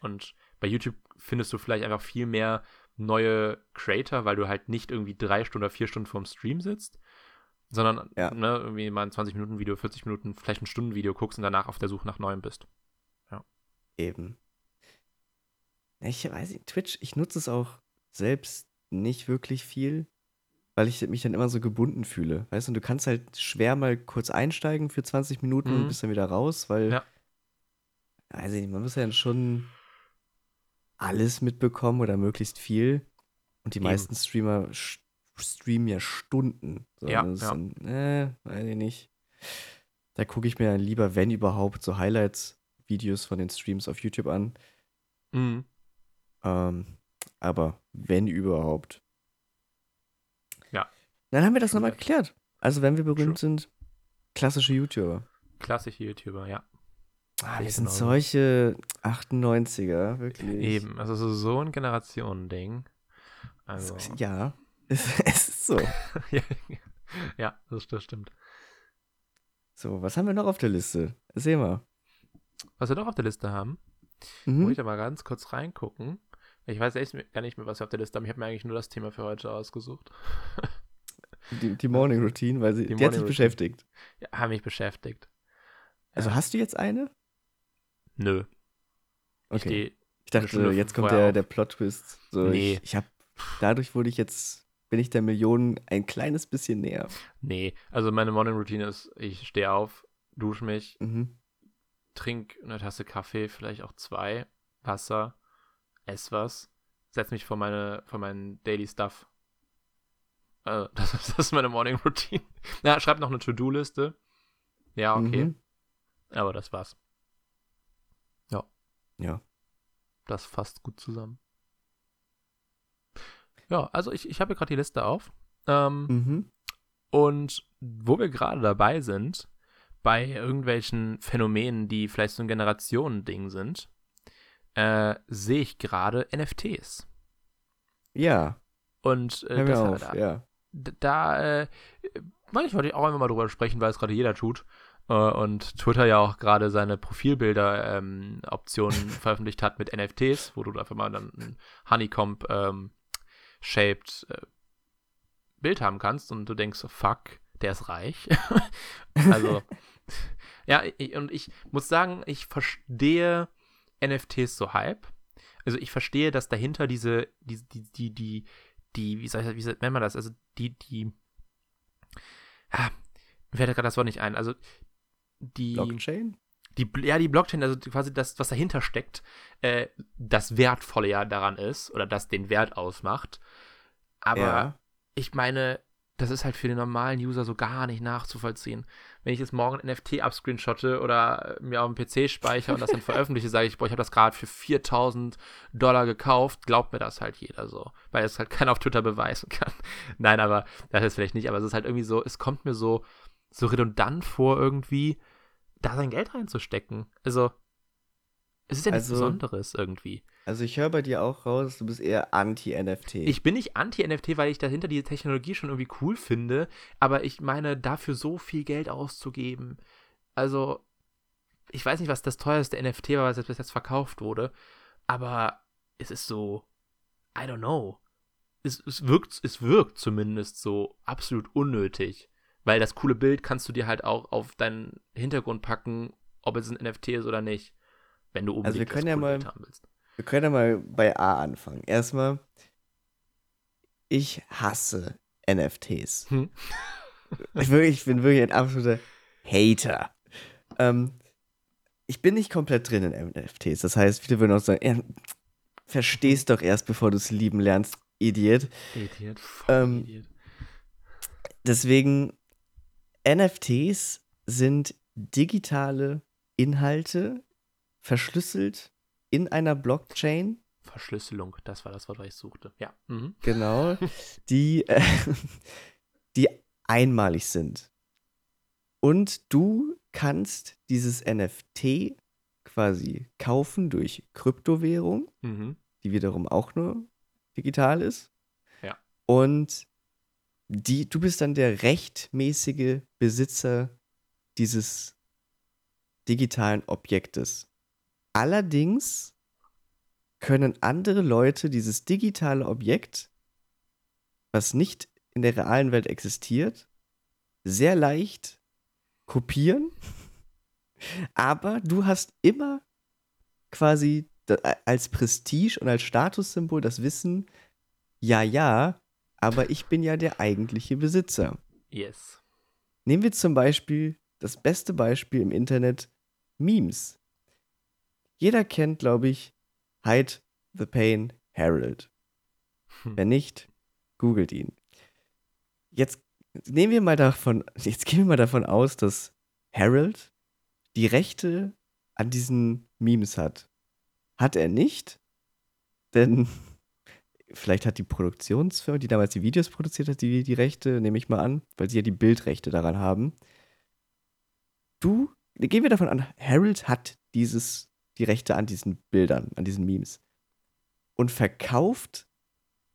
B: Und bei YouTube findest du vielleicht einfach viel mehr neue Creator, weil du halt nicht irgendwie drei Stunden oder vier Stunden vorm Stream sitzt, sondern
A: Ja.
B: ne, irgendwie mal ein 20-Minuten-Video, 40 Minuten, vielleicht ein Stunden-Video guckst und danach auf der Suche nach Neuem bist.
A: Eben. Ja, Ich weiß nicht, Twitch, ich nutze es auch selbst nicht wirklich viel, weil ich mich dann immer so gebunden fühle. Weißt du, du kannst halt schwer mal kurz einsteigen für 20 Minuten und
B: Mhm.
A: bist dann wieder raus, weil,
B: Ja.
A: weiß ich nicht, man muss ja dann schon alles mitbekommen oder möglichst viel. Und die
B: Eben.
A: meisten Streamer streamen ja Stunden. So,
B: Ja, ja.
A: Dann, äh, weiß ich nicht. Da gucke ich mir dann lieber, wenn überhaupt, so Highlights-Videos von den Streams auf YouTube an.
B: Mhm.
A: Ähm, aber wenn überhaupt.
B: Ja.
A: Dann haben wir das nochmal geklärt. Also, wenn wir berühmt
B: True.
A: sind, klassische YouTuber.
B: Klassische YouTuber, ja.
A: Ah, wir sind solche 98er, wirklich.
B: Eben, also so, so ein Generationending. Also,
A: Ja, es, es ist so.
B: ja, das, das stimmt.
A: So, was haben wir noch auf der Liste? Erzähl mal.
B: Was wir noch auf der Liste haben,
A: Mhm.
B: muss ich da mal ganz kurz reingucken. Ich weiß echt gar nicht mehr, was wir auf der Liste haben. Ich habe mir eigentlich nur das Thema für heute ausgesucht.
A: Die, die Morning Routine, weil sie,
B: Die
A: die, hat dich
B: Routine.
A: beschäftigt.
B: Ja, haben mich beschäftigt.
A: Also
B: Ja.
A: hast du jetzt eine?
B: Nö. Ich
A: Okay.
B: steh
A: Ich dachte, jetzt kommt der,
B: auf.
A: der Plot-Twist. So,
B: Nee.
A: Ich, ich hab, dadurch wurde ich jetzt, bin ich der Million ein kleines bisschen näher.
B: Nee, also meine Morning Routine ist, ich stehe auf, dusche mich,
A: Mhm.
B: trink eine Tasse Kaffee, vielleicht auch zwei, Wasser, ess was, setz mich vor meine, vor meinen Daily Stuff. Äh, das, ist- das ist meine Morning Routine. Ja, schreib noch eine To-Do-Liste. Ja, okay.
A: Mhm.
B: Aber das war's.
A: Ja.
B: Das fasst gut zusammen. Ja, also ich, ich habe gerade die Liste auf. Ähm,
A: Mhm.
B: Und wo wir gerade dabei sind, bei irgendwelchen Phänomenen, die vielleicht so ein Generationending sind, äh, sehe ich gerade NFTs.
A: Ja,
B: Und äh, das,
A: auf,
B: da,
A: ja.
B: da äh, manchmal wollte ich auch einfach mal drüber sprechen, weil es gerade jeder tut. Äh, und Twitter ja auch gerade seine Profilbilder-Optionen veröffentlicht hat mit NFTs, wo du einfach mal dann ein Honeycomb-shaped äh, Bild haben kannst und du denkst, so, fuck, der ist reich. also, ja, ich, und ich muss sagen, ich verstehe NFTs so halb. Also ich verstehe, dass dahinter diese, die, die, die, die, die, wie soll ich, wie nennt man das? Also die, die, ah, mir fällt gerade das Wort nicht ein. Also die,
A: Blockchain?
B: die, ja, die Blockchain, also quasi das, was dahinter steckt, äh, das Wertvolle ja daran ist oder das den Wert ausmacht. Aber
A: ja.
B: ich meine, das ist halt für den normalen User so gar nicht nachzuvollziehen. Wenn ich jetzt morgen ein NFT abscreenshotte oder mir auf dem PC speichere und das dann veröffentliche, sage ich, boah, ich habe das gerade für 4000 Dollar gekauft, glaubt mir das halt jeder so, weil es halt keiner auf Twitter beweisen kann. Nein, aber das ist vielleicht nicht, aber es ist halt irgendwie so, es kommt mir so, so redundant vor, irgendwie da sein Geld reinzustecken. Also, es ist ja nichts
A: Also-
B: Besonderes irgendwie.
A: Also ich höre bei dir auch raus, du bist eher anti-NFT.
B: Ich bin nicht anti-NFT, weil ich dahinter die Technologie schon irgendwie cool finde, aber ich meine, dafür so viel Geld auszugeben. Also, ich weiß nicht, was das teuerste NFT war, was jetzt bis jetzt verkauft wurde, aber es ist so, I don't know. Es, es, wirkt, es wirkt zumindest so absolut unnötig, weil das coole Bild kannst du dir halt auch auf deinen Hintergrund packen, ob es ein NFT ist oder nicht, wenn du unbedingt
A: Also wir können ja mal-
B: haben willst.
A: Wir können ja mal bei A anfangen. Erstmal, ich hasse NFTs.
B: Hm.
A: Ich, wirklich, ich bin wirklich ein absoluter Hater. Ähm, ich bin nicht komplett drin in NFTs. Das heißt, viele würden auch sagen, ja, verstehst doch erst, bevor du es lieben lernst, Idiot.
B: Idiot,
A: Ähm,
B: Idiot.
A: Deswegen, NFTs sind digitale Inhalte, verschlüsselt in einer Blockchain
B: Verschlüsselung, das war das Wort, was ich suchte. Ja. Mhm.
A: Genau, die, äh, die einmalig sind. Und du kannst dieses NFT quasi kaufen durch Kryptowährung,
B: Mhm.
A: die wiederum auch nur digital ist.
B: Ja.
A: Und die, du bist dann der rechtmäßige Besitzer dieses digitalen Objektes. Allerdings können andere Leute dieses digitale Objekt, was nicht in der realen Welt existiert, sehr leicht kopieren. Aber du hast immer quasi als Prestige und als Statussymbol das Wissen, ja, ja, aber ich bin ja der eigentliche Besitzer.
B: Yes.
A: Nehmen wir zum Beispiel das beste Beispiel im Internet, Memes. Jeder kennt, glaube ich, Hyde the Pain Harold.
B: Hm.
A: Wenn nicht, googelt ihn. Jetzt nehmen wir mal davon, jetzt gehen wir mal davon aus, dass Harold die Rechte an diesen Memes hat. Hat er nicht, denn vielleicht hat die Produktionsfirma, die damals die Videos produziert hat, die, die Rechte, nehme ich mal an, weil sie ja die Bildrechte daran haben. Du, gehen wir davon an, Harold hat dieses, die Rechte an diesen Bildern, an diesen Memes. Und verkauft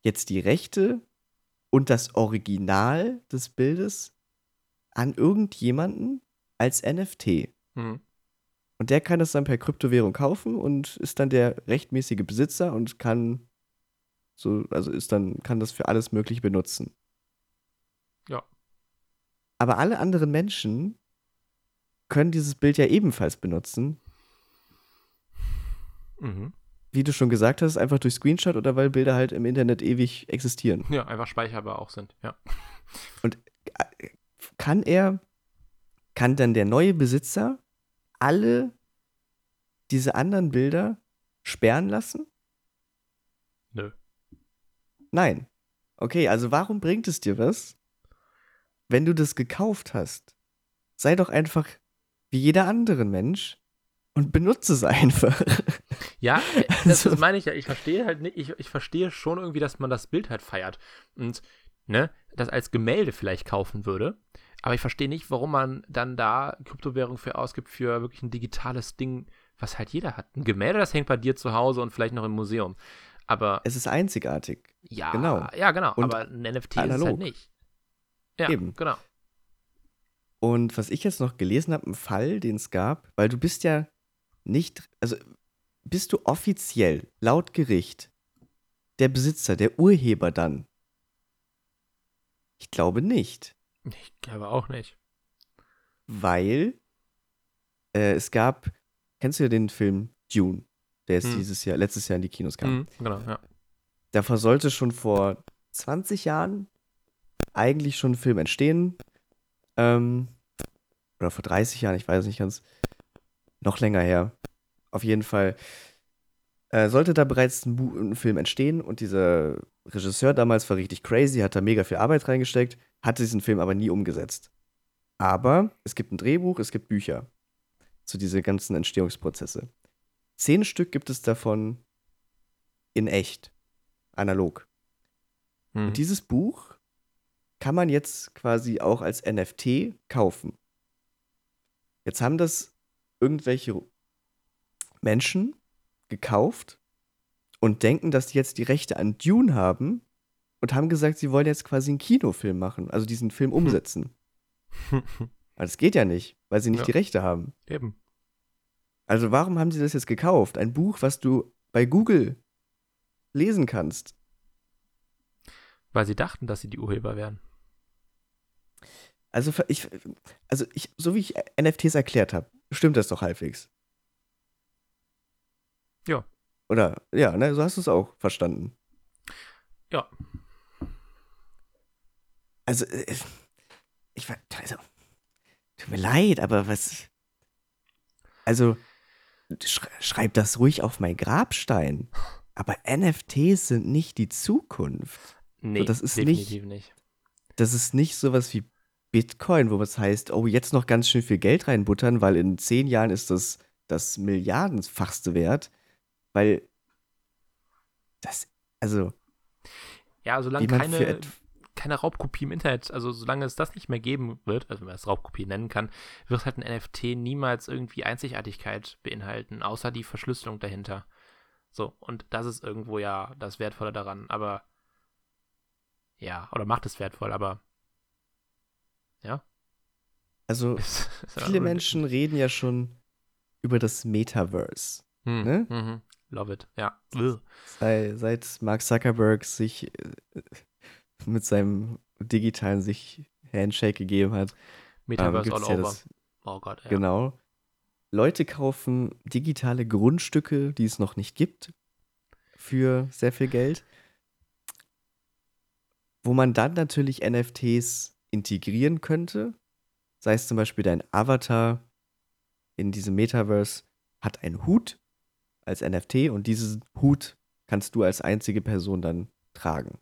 A: jetzt die Rechte und das Original des Bildes an irgendjemanden als NFT.
B: Hm.
A: Und der kann das dann per Kryptowährung kaufen und ist dann der rechtmäßige Besitzer und kann so, also ist dann, kann das für alles Mögliche benutzen.
B: Ja.
A: Aber alle anderen Menschen können dieses Bild ja ebenfalls benutzen.
B: Mhm.
A: Wie du schon gesagt hast, einfach durch Screenshot oder weil Bilder halt im Internet ewig existieren.
B: Ja, einfach speicherbar auch sind, ja.
A: Kann er, kann dann der neue Besitzer alle diese anderen Bilder sperren lassen?
B: Nö.
A: Nein. Okay, also warum bringt es dir was, wenn du das gekauft hast? Sei doch einfach wie jeder andere Mensch und benutze es einfach.
B: Ja, äh, das,
A: So.
B: das meine ich ja. Ich verstehe halt nicht, ich, ich verstehe schon irgendwie, dass man das Bild halt feiert. Und, ne, das als Gemälde vielleicht kaufen würde. Aber ich verstehe nicht, warum man dann da Kryptowährung für ausgibt für wirklich ein digitales Ding, was halt jeder hat. Ein Gemälde, das hängt bei dir zu Hause und vielleicht noch im Museum. Aber
A: Es ist einzigartig.
B: ja,
A: genau.
B: ja, genau.
A: Und
B: aber ein NFT ist es halt
A: analog.
B: nicht. Ja,
A: Eben.
B: genau.
A: Und was ich jetzt noch gelesen habe, ein Fall, den es gab, weil du bist ja nicht, also bist du offiziell laut Gericht der Besitzer, der Urheber dann? Ich glaube nicht,
B: Ich glaube auch nicht.
A: weil äh, es gab, kennst du ja den Film Dune, der jetzt
B: Hm.
A: dieses Jahr, letztes Jahr in die Kinos kam.
B: Mhm, genau, ja.
A: Davor sollte schon vor 20 Jahren eigentlich schon ein Film entstehen. Ähm, oder vor 30 Jahren, ich weiß nicht ganz. Noch länger her. Auf jeden Fall äh, sollte da bereits ein, Bu ein Film entstehen und dieser Regisseur damals war richtig crazy, hat da mega viel Arbeit reingesteckt, hatte diesen Film aber nie umgesetzt. Aber es gibt ein Drehbuch, es gibt Bücher zu diese ganzen Entstehungsprozesse. Zehn Stück gibt es davon in echt, analog.
B: Mhm.
A: Und dieses Buch kann man jetzt quasi auch als NFT kaufen. Jetzt haben das irgendwelche Menschen gekauft und denken, dass die jetzt die Rechte an Dune haben und haben gesagt, sie wollen jetzt quasi einen Kinofilm machen, also diesen Film umsetzen. Aber das geht ja nicht, weil sie nicht
B: Ja.
A: die Rechte haben.
B: Eben.
A: Also warum haben sie das jetzt gekauft? Ein Buch, was du bei Google lesen kannst.
B: Weil sie dachten, dass sie die Urheber wären.
A: Also ich, also ich, so wie ich NFTs erklärt habe, stimmt das doch halbwegs.
B: Ja.
A: Oder, ja, ne, so hast du es auch verstanden.
B: Ja.
A: Also, äh, ich war, also, tut mir leid, aber was, also, sch schreib das ruhig auf mein Grabstein. Aber NFTs sind nicht die Zukunft.
B: Nee,
A: das ist nicht-
B: definitiv nicht.
A: Das ist nicht sowas wie Bitcoin, wo es heißt, oh, jetzt noch ganz schön viel Geld reinbuttern, weil in zehn Jahren ist das das Milliardenfachste wert. Weil das, also,
B: Ja, solange keine, keine Raubkopie im Internet, also solange es das nicht mehr geben wird, also wenn man es Raubkopie nennen kann, wird halt ein NFT niemals irgendwie Einzigartigkeit beinhalten, außer die Verschlüsselung dahinter. So, und das ist irgendwo ja das Wertvolle daran, aber ja, oder macht es wertvoll, aber ja.
A: also viele Menschen reden ja schon über das Metaverse.
B: Hm,
A: ne?
B: mhm. Love it, ja.
A: Sei, seit Mark Zuckerberg sich äh, mit seinem digitalen sich Handshake gegeben hat, ähm,
B: Metaverse
A: gibt's
B: all
A: ja
B: over.
A: das,
B: oh Gott, ja.
A: genau. Leute kaufen digitale Grundstücke, die es noch nicht gibt, für sehr viel Geld. Wo man dann natürlich NFTs integrieren könnte. Sei es zum Beispiel dein Avatar in diesem Metaverse hat einen Hut als NFT und diesen Hut kannst du als einzige Person dann tragen.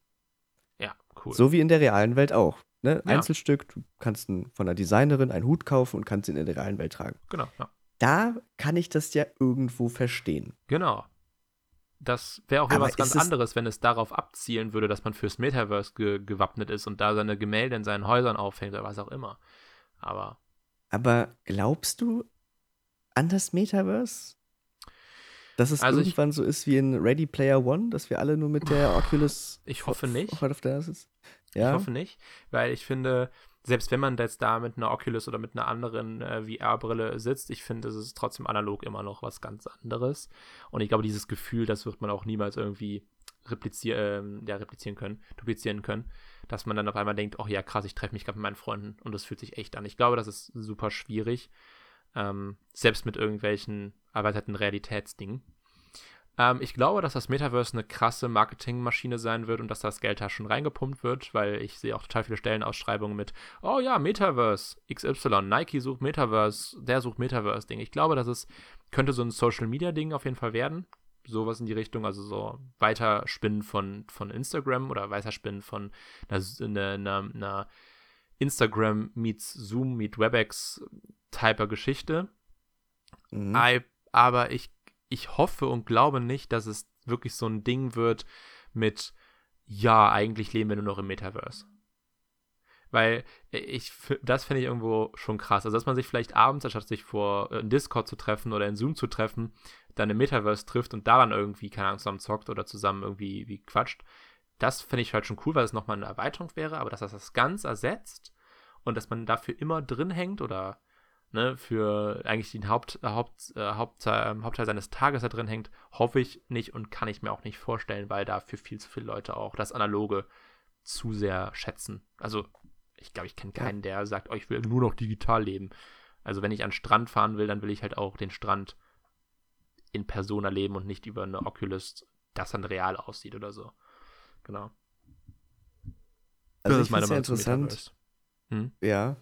B: Ja, cool.
A: So wie in der realen Welt auch. Ne?
B: Ja.
A: Einzelstück, du kannst von einer Designerin einen Hut kaufen und kannst ihn in der realen Welt tragen.
B: Genau, ja.
A: Da kann ich das ja irgendwo verstehen.
B: Genau. Das wäre auch wieder was ganz anderes, wenn es darauf abzielen würde, dass man fürs Metaverse ge gewappnet ist und da seine Gemälde in seinen Häusern aufhängt oder was auch immer. Aber
A: Aber glaubst du an das Metaverse? Dass es
B: Also ich-
A: irgendwann so ist wie in Ready Player One, dass wir alle nur mit der Oculus
B: ich hoffe nicht.
A: auf, auf der Nase
B: Ich
A: Ja.
B: hoffe nicht, weil ich finde, selbst wenn man jetzt da mit einer Oculus oder mit einer anderen äh, VR-Brille sitzt, ich finde, es ist trotzdem analog immer noch was ganz anderes. Und ich glaube, dieses Gefühl, das wird man auch niemals irgendwie replizier ähm, ja, replizieren können, duplizieren können, dass man dann auf einmal denkt, oh ja, krass, ich treffe mich gerade mit meinen Freunden und das fühlt sich echt an. Ich glaube, das ist super schwierig, ähm, selbst mit irgendwelchen erweiterten Realitätsdingen. Ähm, ich glaube, dass das Metaverse eine krasse Marketingmaschine sein wird und dass das Geld da schon reingepumpt wird, weil ich sehe auch total viele Stellenausschreibungen mit, oh ja, Metaverse XY, Nike sucht Metaverse, der sucht Metaverse-Ding. Ich glaube, dass es könnte so ein Social-Media-Ding auf jeden Fall werden. Sowas in die Richtung, also so Weiterspinnen von, von Instagram oder Weiterspinnen von einer, einer, einer, Instagram meets Zoom meet WebEx Typer Geschichte.
A: Mhm.
B: I- aber ich, ich hoffe und glaube nicht, dass es wirklich so ein Ding wird mit, ja, eigentlich leben wir nur noch im Metaverse. Weil ich, f- das finde ich irgendwo schon krass. Also, dass man sich vielleicht abends, anstatt sich vor äh, Discord zu treffen oder in Zoom zu treffen, dann im Metaverse trifft und daran irgendwie, keine Ahnung, zusammen zockt oder zusammen irgendwie wie quatscht. Das finde ich halt schon cool, weil es nochmal eine Erweiterung wäre, aber dass das das ganz ersetzt und dass man dafür immer drin hängt oder ne, für eigentlich den Haupt, äh, Haupt, äh, Hauptteil, seines Tages da drin hängt, hoffe ich nicht und kann ich mir auch nicht vorstellen, weil dafür viel zu viele Leute auch das Analoge zu sehr schätzen. Also, ich glaube, ich kenne keinen, der sagt, oh, ich will nur noch digital leben. Also, wenn ich an den Strand fahren will, dann will ich halt auch den Strand in Persona leben und nicht über eine Oculus, das dann real aussieht oder so. Genau.
A: Also
B: das
A: es ja
B: Meinung
A: interessant.
B: Hm?
A: Ja.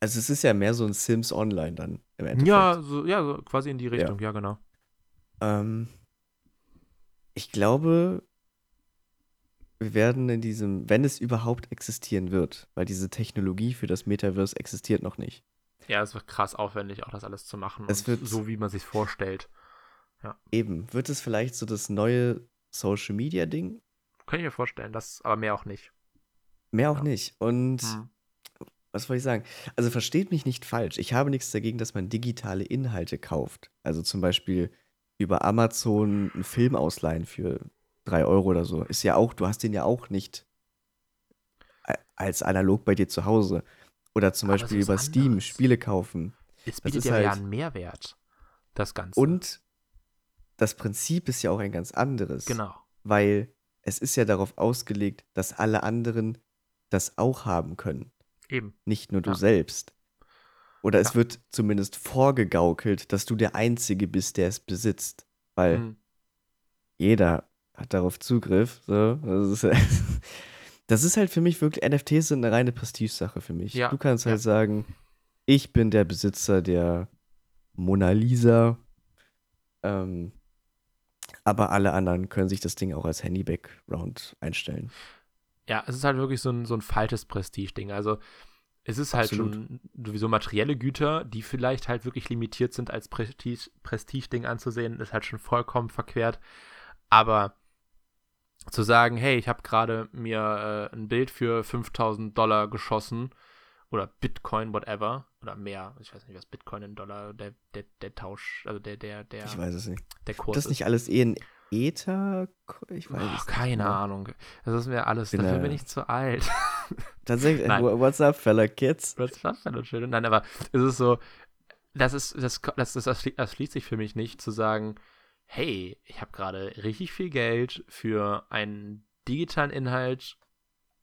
A: Also es ist ja mehr so ein Sims Online dann im Endeffekt.
B: Ja, so, ja, so quasi in die Richtung, ja, genau.
A: Ähm, ich glaube, wir werden in diesem, wenn es überhaupt existieren wird, weil diese Technologie für das Metaverse existiert noch nicht.
B: Ja, es wird krass aufwendig, auch das alles zu machen.
A: Es wird-
B: so, wie man sich vorstellt.
A: Eben, wird es vielleicht so das neue Social Media Ding?
B: Kann ich mir vorstellen, das aber mehr auch nicht.
A: Mehr auch
B: Ja.
A: nicht. Und
B: Hm.
A: Was wollte ich sagen? Also versteht mich nicht falsch. Ich habe nichts dagegen, dass man digitale Inhalte kauft. Also zum Beispiel über Amazon einen Film ausleihen für 3 Euro oder so. Ist ja auch, du hast den ja auch nicht a- als analog bei dir zu Hause. Oder zum
B: Aber
A: Beispiel über Steam
B: anderes.
A: Spiele kaufen.
B: Es
A: Das
B: bietet
A: ist
B: ja, ja
A: halt-
B: einen Mehrwert, das Ganze.
A: Und das Prinzip ist ja auch ein ganz anderes.
B: Genau.
A: Weil es ist ja darauf ausgelegt, dass alle anderen das auch haben können.
B: Eben.
A: nicht nur du
B: Ja.
A: selbst. Oder es
B: Ja.
A: wird zumindest vorgegaukelt, dass du der Einzige bist, der es besitzt. Weil
B: Hm.
A: jeder hat darauf Zugriff. So. Das, ist, das ist halt für mich wirklich, NFTs sind eine reine Prestigesache für mich.
B: Ja,
A: Du kannst halt sagen, ich bin der Besitzer der Mona Lisa. Ähm, aber alle anderen können sich das Ding auch als Handy-Background einstellen.
B: Ja, es ist halt wirklich so ein, so ein falsches Prestige-Ding. Also, es ist halt
A: Absolut.
B: schon sowieso materielle Güter, die vielleicht halt wirklich limitiert sind, als Prestige- Prestige-Ding anzusehen, ist halt schon vollkommen verquert. Aber zu sagen, hey, ich habe gerade mir äh, ein Bild für 5000 Dollar geschossen oder Bitcoin, whatever, oder mehr, ich weiß nicht, was Bitcoin in Dollar, der, der, der Tausch, also der, der, der,
A: Ich weiß es nicht.
B: der Kurs
A: das
B: ist.
A: nicht alles eh ein Ether? Ich weiß
B: Oh, keine
A: genau.
B: Ahnung. Das ist mir alles,
A: Bin,
B: dafür bin ich zu alt.
A: Tatsächlich,
B: Nein.
A: wha- what's up, fella kids?
B: Was war denn schön? Nein, aber es ist so, das ist, das, das, das, das schließt sich für mich nicht, zu sagen, hey, ich habe gerade richtig viel Geld für einen digitalen Inhalt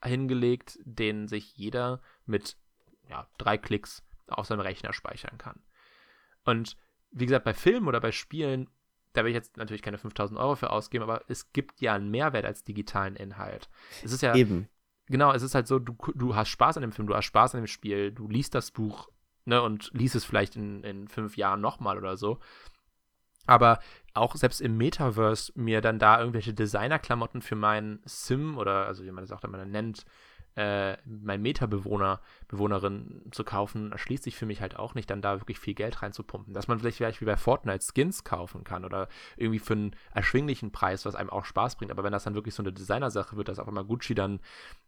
B: hingelegt, den sich jeder mit ja, drei Klicks auf seinem Rechner speichern kann. Und wie gesagt, bei Filmen oder bei Spielen, da will ich jetzt natürlich keine 5000 Euro für ausgeben, aber es gibt ja einen Mehrwert als digitalen Inhalt. Es ist ja,
A: Eben.
B: genau, es ist halt so, du, du hast Spaß an dem Film, du hast Spaß an dem Spiel, du liest das Buch, ne, und liest es vielleicht in, in fünf Jahren nochmal oder so. Aber auch selbst im Metaverse mir dann da irgendwelche Designerklamotten für meinen Sim oder, also wie man das auch immer nennt, äh, mein Meta-Bewohner, Bewohnerin zu kaufen, erschließt sich für mich halt auch nicht, dann da wirklich viel Geld reinzupumpen. Dass man vielleicht, vielleicht wie bei Fortnite Skins kaufen kann oder irgendwie für einen erschwinglichen Preis, was einem auch Spaß bringt. Aber wenn das dann wirklich so eine Designersache wird, dass auf einmal Gucci dann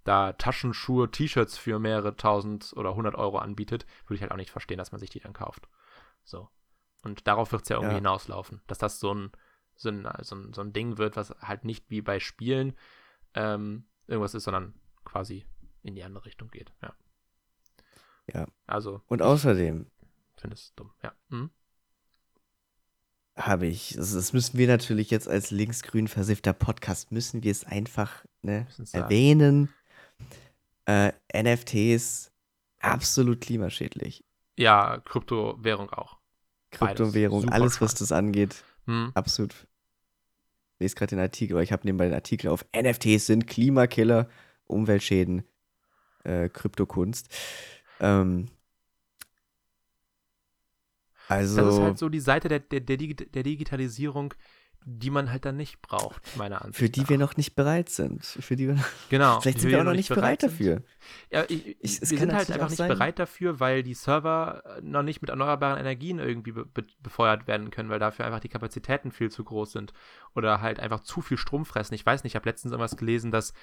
B: da Taschenschuhe, T-Shirts für mehrere tausend oder hundert Euro anbietet, würde ich halt auch nicht verstehen, dass man sich die dann kauft. So. Und darauf wird es ja irgendwie ja. hinauslaufen, dass das so ein, so, ein, so, ein, so ein Ding wird, was halt nicht wie bei Spielen ähm, irgendwas ist, sondern quasi in die andere Richtung geht. Ja.
A: Ja.
B: Also.
A: Und außerdem.
B: Finde es dumm, ja. Hm?
A: Habe ich. Also das müssen wir natürlich jetzt als linksgrün versiffter Podcast, müssen wir es einfach ne, erwähnen. Äh, NFTs absolut klimaschädlich.
B: Ja, Kryptowährung auch.
A: Kryptowährung, alles, was das angeht, hm. absolut. Ich lese gerade den Artikel, aber ich habe nebenbei den Artikel auf NFTs sind Klimakiller, Umweltschäden, äh, Kryptokunst. Ähm, also.
B: Das ist halt so die Seite der, der, der, der Digitalisierung, die man halt dann nicht braucht, meiner Ansicht
A: Für die
B: nach.
A: wir noch nicht bereit sind. Für die wir,
B: genau.
A: Vielleicht sind wir auch noch nicht bereit, bereit dafür.
B: Ja, ich, ich, wir sind halt einfach nicht sein. bereit dafür, weil die Server äh, noch nicht mit erneuerbaren Energien irgendwie be be befeuert werden können, weil dafür einfach die Kapazitäten viel zu groß sind oder halt einfach zu viel Strom fressen. Ich weiß nicht, ich habe letztens irgendwas gelesen, dass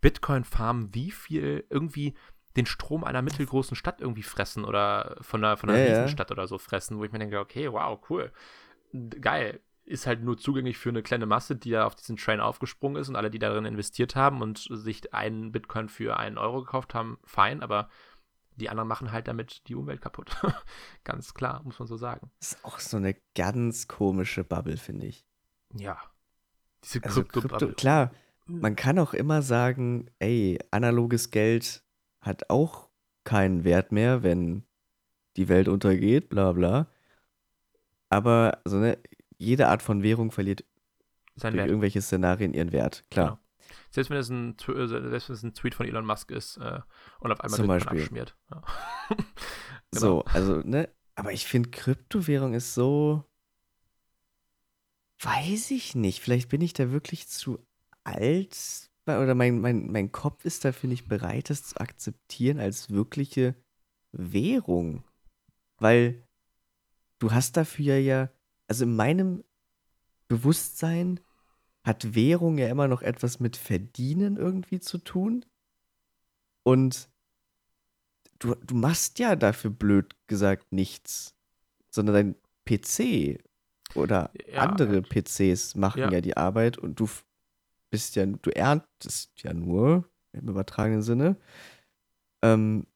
B: Bitcoin-Farmen wie viel irgendwie den Strom einer mittelgroßen Stadt irgendwie fressen oder von einer, von einer ja, Riesenstadt ja. oder so fressen, wo ich mir denke, okay, wow, cool. Geil ist halt nur zugänglich für eine kleine Masse, die da auf diesen Train aufgesprungen ist und alle, die darin investiert haben und sich einen Bitcoin für einen Euro gekauft haben, fein, aber die anderen machen halt damit die Umwelt kaputt. ganz klar, muss man so sagen.
A: Das ist auch so eine ganz komische Bubble, finde ich.
B: Ja. Diese
A: also Krypto, klar, man kann auch immer sagen, ey, analoges Geld hat auch keinen Wert mehr, wenn die Welt untergeht, bla bla. Aber so eine jede Art von Währung verliert Sein durch Wert. irgendwelche Szenarien ihren Wert, klar. Genau.
B: Selbst wenn, es ein, äh, selbst wenn es ein Tweet von Elon Musk ist äh, und auf einmal
A: Zum Beispiel.
B: abschmiert. Ja.
A: genau. So, also, ne? Aber ich finde, Kryptowährung ist so. Weiß ich nicht. Vielleicht bin ich da wirklich zu alt oder mein, mein, mein Kopf ist dafür nicht bereit, das zu akzeptieren als wirkliche Währung. Weil du hast dafür ja also in meinem Bewusstsein hat Währung ja immer noch etwas mit Verdienen irgendwie zu tun. Und du, du machst ja dafür blöd gesagt nichts, sondern dein PC oder ja, andere PCs machen ja. ja. die Arbeit und du bist ja, du erntest ja nur im übertragenen Sinne. Ähm,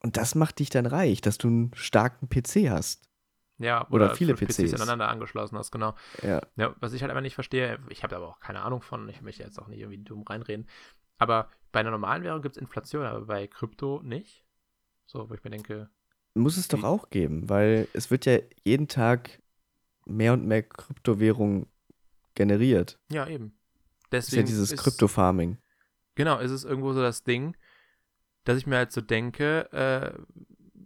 A: und das macht dich dann reich, dass du einen starken PC hast.
B: Ja,
A: oder, oder viele PCs.
B: PCs aneinander angeschlossen hast, genau.
A: Ja.
B: ja was ich halt einfach nicht verstehe, ich habe aber auch keine Ahnung von, ich möchte jetzt auch nicht irgendwie dumm reinreden, aber bei einer normalen Währung gibt es Inflation, aber bei Krypto nicht. So, wo ich mir denke.
A: Muss es doch auch geben, weil es wird ja jeden Tag mehr und mehr Kryptowährung generiert.
B: Ja, eben.
A: Deswegen ist ja dieses Krypto-Farming.
B: Genau, ist es irgendwo so das Ding, dass ich mir halt so denke, äh,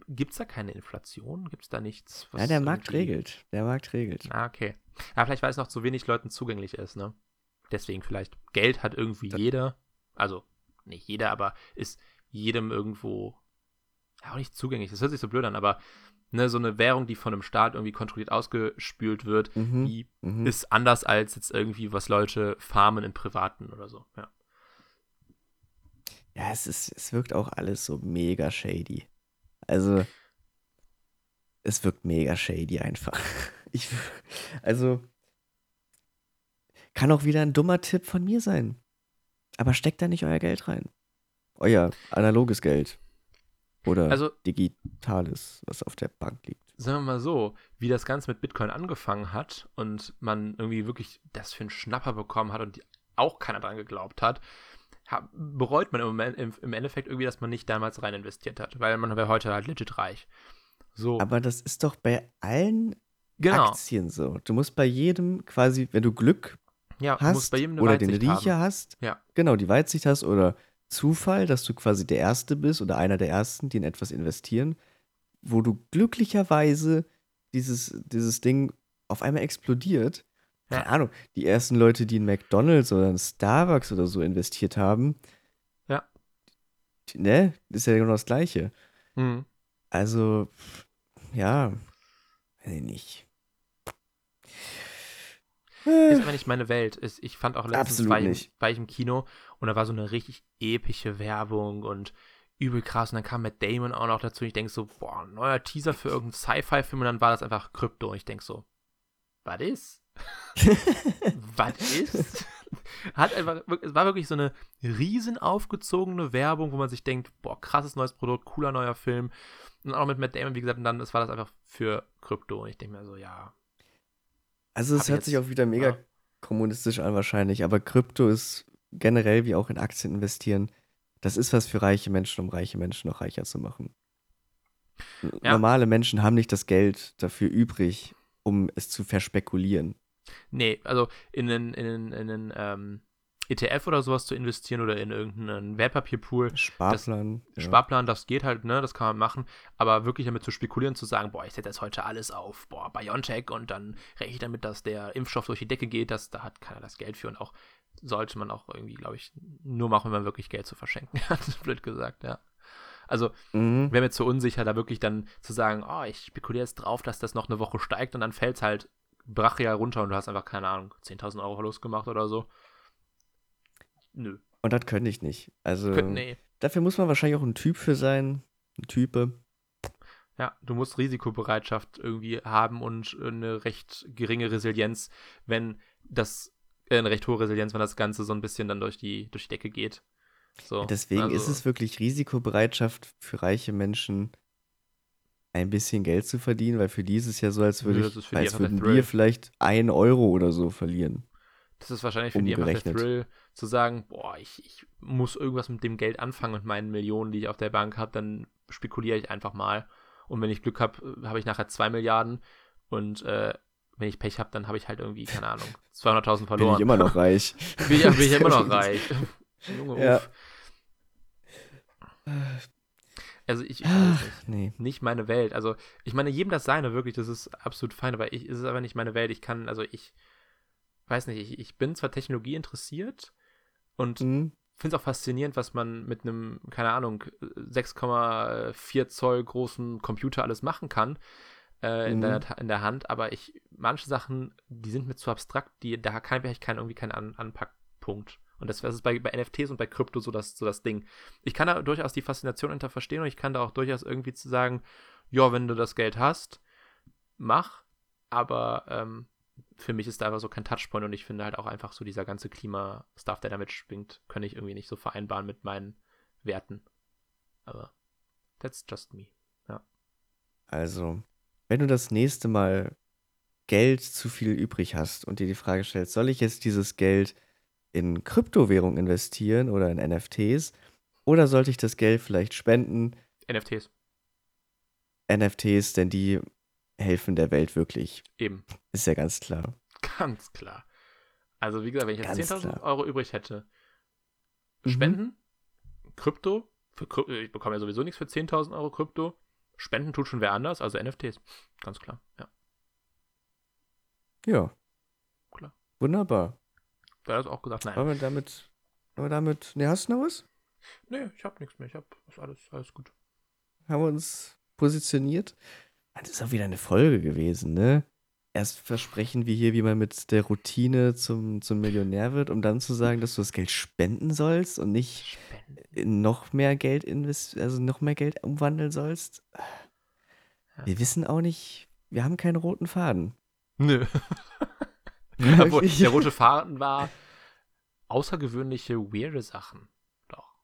B: Gibt es da keine Inflation? Gibt es da nichts?
A: ja, der Markt regelt. Der Markt regelt.
B: Ah, okay. Ja, vielleicht, weil es noch zu wenig Leuten zugänglich ist, ne? Deswegen vielleicht. Geld hat irgendwie das jeder. Also, nicht jeder, aber ist jedem irgendwo ja, auch nicht zugänglich. Das hört sich so blöd an, aber ne, so eine Währung, die von einem Staat irgendwie kontrolliert ausgespült wird, mhm, die mhm. ist anders als jetzt irgendwie, was Leute farmen in Privaten oder so, ja.
A: Ja, es, ist, es wirkt auch alles so mega shady. Also, es wirkt mega shady einfach. Ich, also, kann auch wieder ein dummer Tipp von mir sein. Aber steckt da nicht euer Geld rein. Euer analoges Geld. Oder also, digitales, was auf der Bank liegt.
B: Sagen wir mal so, wie das Ganze mit Bitcoin angefangen hat und man irgendwie wirklich das für einen Schnapper bekommen hat und auch keiner dran geglaubt hat, bereut man im, Moment, im, im, Endeffekt irgendwie, dass man nicht damals rein investiert hat, weil man wäre heute halt legit reich. So.
A: Aber das ist doch bei allen genau. Aktien so. Du musst bei jedem quasi, wenn du Glück
B: ja,
A: hast oder den Riecher
B: haben.
A: hast,
B: ja.
A: genau, die Weitsicht hast oder Zufall, dass du quasi der Erste bist oder einer der Ersten, die in etwas investieren, wo du glücklicherweise dieses, dieses Ding auf einmal explodiert keine Ahnung, die ersten Leute, die in McDonalds oder in Starbucks oder so investiert haben.
B: Ja.
A: Ne? ist ja genau das Gleiche.
B: Mhm.
A: Also, ja, weiß ich nicht.
B: Ist aber nicht meine Welt. ich fand auch letztens war ich, war ich im Kino und da war so eine richtig epische Werbung und übel krass. Und dann kam Matt Damon auch noch dazu. Und ich denke so, boah, ein neuer Teaser für irgendeinen Sci-Fi-Film. Und dann war das einfach Krypto. Und ich denke so, was ist? was ist? Hat einfach, es war wirklich so eine riesen aufgezogene Werbung, wo man sich denkt, boah, krasses neues Produkt, cooler neuer Film. Und auch mit Matt Damon, wie gesagt, und dann das war das einfach für Krypto. Und ich denke mir so, ja.
A: Also es hört
B: jetzt-
A: sich auch wieder mega
B: ja.
A: kommunistisch an wahrscheinlich, aber Krypto ist generell wie auch in Aktien investieren. Das ist was für reiche Menschen, um reiche Menschen noch reicher zu machen.
B: Ja.
A: Normale Menschen haben nicht das Geld dafür übrig, um es zu verspekulieren.
B: Nee, also in einen, in einen, in einen ähm, ETF oder sowas zu investieren oder in irgendeinen Wertpapierpool,
A: Sparplan. ja.
B: Sparplan, das geht halt, ne, das kann man machen, aber wirklich damit zu spekulieren, zu sagen, boah, ich setze jetzt heute alles auf, boah, BioNTech und dann rechne ich damit, dass der Impfstoff durch die Decke geht, das, da hat keiner das Geld für und auch sollte man auch irgendwie, glaube ich, nur machen, wenn man wirklich Geld zu verschenken hat, blöd gesagt, ja. Also,
A: Mhm.
B: wäre mir zu unsicher, da wirklich dann zu sagen, oh, ich spekuliere jetzt drauf, dass das noch eine Woche steigt und dann fällt es halt brachial runter und du hast einfach, keine Ahnung, 10.000 Euro Verlust gemacht oder so. Nö.
A: Und das könnte ich nicht. Also
B: Könnt, nee.
A: dafür muss man wahrscheinlich auch ein Typ für sein. Ein Type.
B: Ja, du musst Risikobereitschaft irgendwie haben und eine recht geringe Resilienz, wenn das, äh, eine recht hohe Resilienz, wenn das Ganze so ein bisschen dann durch die, durch die Decke geht. So,
A: Deswegen
B: also,
A: ist es wirklich Risikobereitschaft für reiche Menschen, ein bisschen Geld zu verdienen, weil für die ist es ja so, als, würde
B: Nö, das ist für die
A: als
B: einfach der
A: würden
B: Thrill.
A: wir vielleicht ein Euro oder so verlieren.
B: Das ist wahrscheinlich für die einfach der
A: umgerechnet.
B: Thrill, zu sagen, boah, ich, ich muss irgendwas mit dem Geld anfangen und meinen Millionen, die ich auf der Bank habe, dann spekuliere ich einfach mal. Und wenn ich Glück habe, habe ich nachher zwei Milliarden und äh, wenn ich Pech habe, dann habe ich halt irgendwie, keine Ahnung, 200.000
A: Bin
B: verloren.
A: ich immer noch reich.
B: bin ich, bin ich immer noch reich. Junge,
A: Ja.
B: uff. Also ich, weiß nicht.
A: Nee.
B: nicht meine Welt. Also, ich meine, jedem das seine, wirklich, das ist absolut fein, aber ich, es ist aber nicht meine Welt. Ich kann, also ich weiß nicht, ich, ich bin zwar Technologie interessiert und
A: Mhm.
B: finde es auch faszinierend, was man mit einem, keine Ahnung, 6,4 Zoll großen Computer alles machen kann äh, in,
A: Mhm.
B: der, in der Hand, aber ich, manche Sachen, die sind mir zu abstrakt, die, da kann ich kein, irgendwie keinen An Anpackpunkt. Und das, das ist bei, bei NFTs und bei Krypto so das, so das Ding. Ich kann da durchaus die Faszination hinter verstehen und ich kann da auch durchaus irgendwie zu sagen, ja, wenn du das Geld hast, mach, aber ähm, für mich ist da einfach so kein Touchpoint und ich finde halt auch einfach so dieser ganze Klima-Stuff, der damit schwingt, kann ich irgendwie nicht so vereinbaren mit meinen Werten. Aber that's just me.
A: Also, wenn du das nächste Mal Geld zu viel übrig hast und dir die Frage stellst, soll ich jetzt dieses Geld in Kryptowährung investieren oder in NFTs oder sollte ich das Geld vielleicht spenden,
B: NFTs,
A: NFTs, denn die helfen der Welt wirklich.
B: eben.
A: Ist ja ganz klar.
B: Ganz klar. Also, wie gesagt, wenn ich jetzt
A: Ganz
B: 10.000
A: klar.
B: Euro übrig hätte,
A: Mhm.
B: Spenden, Krypto, für Krypto, ich bekomme ja sowieso nichts für 10.000 Euro Krypto. Spenden tut schon wer anders, also NFTs. Ganz klar, ja.
A: Ja.
B: Klar.
A: Wunderbar.
B: Wer hat auch gesagt? Nein.
A: Wollen wir damit, wollen wir damit, ne, hast du noch was?
B: Nee, ich habe nichts mehr. Ich ist alles, alles gut.
A: Haben wir uns positioniert? Das ist auch wieder eine Folge gewesen, ne? Erst versprechen wir hier, wie man mit der Routine zum, zum Millionär wird, um dann zu sagen, dass du das Geld spenden sollst und nicht
B: Spenden.
A: noch mehr Geld invest also noch mehr Geld umwandeln sollst. Wir wissen auch nicht, wir haben keinen roten Faden.
B: Nö. Obwohl, der rote Faden war außergewöhnliche, weirde Sachen. Doch.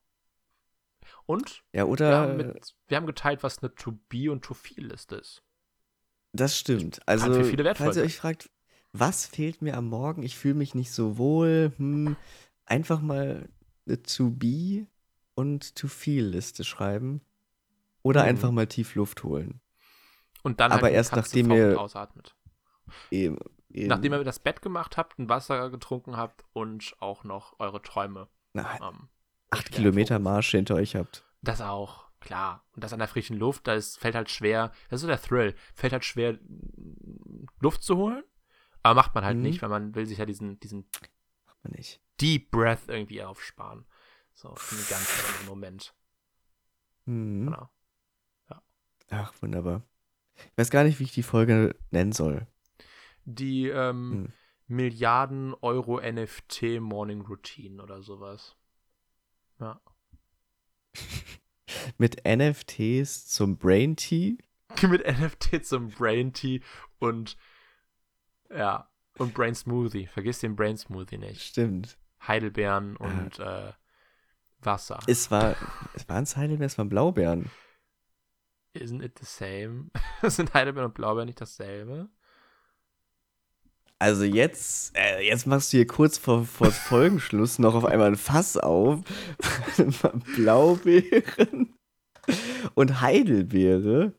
B: Und
A: Ja,
B: wir,
A: oder
B: haben mit, wir haben geteilt, was eine To-Be- und To-Feel-Liste ist.
A: das stimmt. Also, falls ihr euch fragt, was fehlt mir am Morgen? Ich fühle mich nicht so wohl. Hm, einfach mal eine To-Be und To-Feel-Liste schreiben. Oder
B: Mhm.
A: einfach mal tief Luft holen.
B: Und dann
A: Aber
B: halt
A: erst nachdem ihr-
B: ausatmet.
A: Eben, eben.
B: Nachdem ihr das Bett gemacht habt, ein Wasser getrunken habt und auch noch eure Träume.
A: Na,
B: Ähm,
A: acht Kilometer. Marsch hinter euch habt.
B: Das auch, klar. Und das an der frischen Luft, da ist, fällt halt schwer, das ist so der Thrill, fällt halt schwer, Luft zu holen. Aber macht man halt
A: Mhm.
B: nicht, weil man will sich ja diesen, diesen
A: Macht man nicht.
B: Deep Breath irgendwie aufsparen. So, für einen ganz anderen Moment.
A: Mhm.
B: Genau.
A: Ach, wunderbar. Ich weiß gar nicht, wie ich die Folge nennen soll.
B: Die ähm,
A: Hm.
B: Milliarden Euro NFT Morning Routine oder sowas. Ja.
A: Mit NFTs zum Brain Tea.
B: Mit NFT zum Brain Tea und ja, und Brain Smoothie. Vergiss den Brain Smoothie nicht.
A: Stimmt.
B: Heidelbeeren und äh, Wasser.
A: Es war, es waren Heidelbeeren, es waren Blaubeeren.
B: Isn't it the same? Sind Heidelbeeren und Blaubeeren nicht dasselbe?
A: Also jetzt, äh, jetzt machst du hier kurz vor, vor Folgenschluss noch auf einmal ein Fass auf. Blaubeeren und Heidelbeere.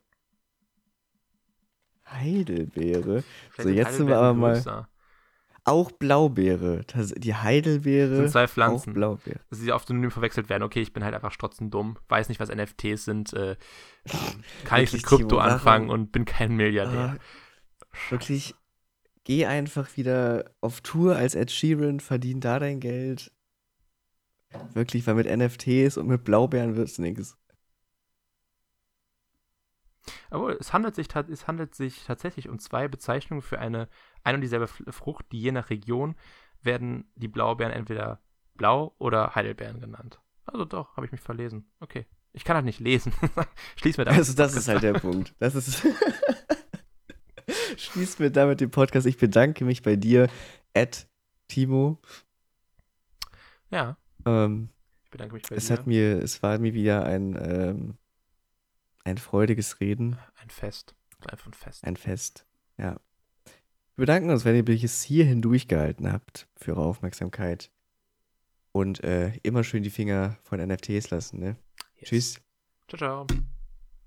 A: Heidelbeere. So, jetzt sind wir aber mal-
B: größer.
A: Auch Blaubeere. Das, die Heidelbeere.
B: sind zwei
A: Auch
B: Pflanzen.
A: Blaubeere.
B: dass sie oft synonym verwechselt werden. Okay, ich bin halt einfach strotzend dumm, weiß nicht, was NFTs sind, äh, ähm, kann ich mit Krypto anfangen und bin kein Milliardär.
A: Ah, wirklich, geh einfach wieder auf Tour als Ed Sheeran, verdien da dein Geld. Wirklich, weil mit NFTs und mit Blaubeeren wird's nichts.
B: Aber es handelt, sich, es handelt sich tatsächlich um zwei Bezeichnungen für eine ein und dieselbe Frucht, die je nach Region werden die Blaubeeren entweder Blau- oder Heidelbeeren genannt. Also doch, habe ich mich verlesen. Okay. Ich kann halt nicht lesen. Schließ mir damit.
A: Also, das ist halt der Punkt. Das ist. Schließt mir damit den Podcast. Ich bedanke mich bei dir, Ed Timo.
B: Ja,
A: Ähm,
B: ich bedanke mich bei
A: es
B: dir.
A: hat mir, es war mir wieder ein, ähm, ein freudiges Reden,
B: ein Fest. Einfach ein Fest.
A: ein Fest. Ja. Wir bedanken uns, wenn ihr bis hierhin durchgehalten habt für eure Aufmerksamkeit. Und äh, immer schön die Finger von NFTs lassen, ne?
B: Yes.
A: Tschüss.
B: Ciao, ciao.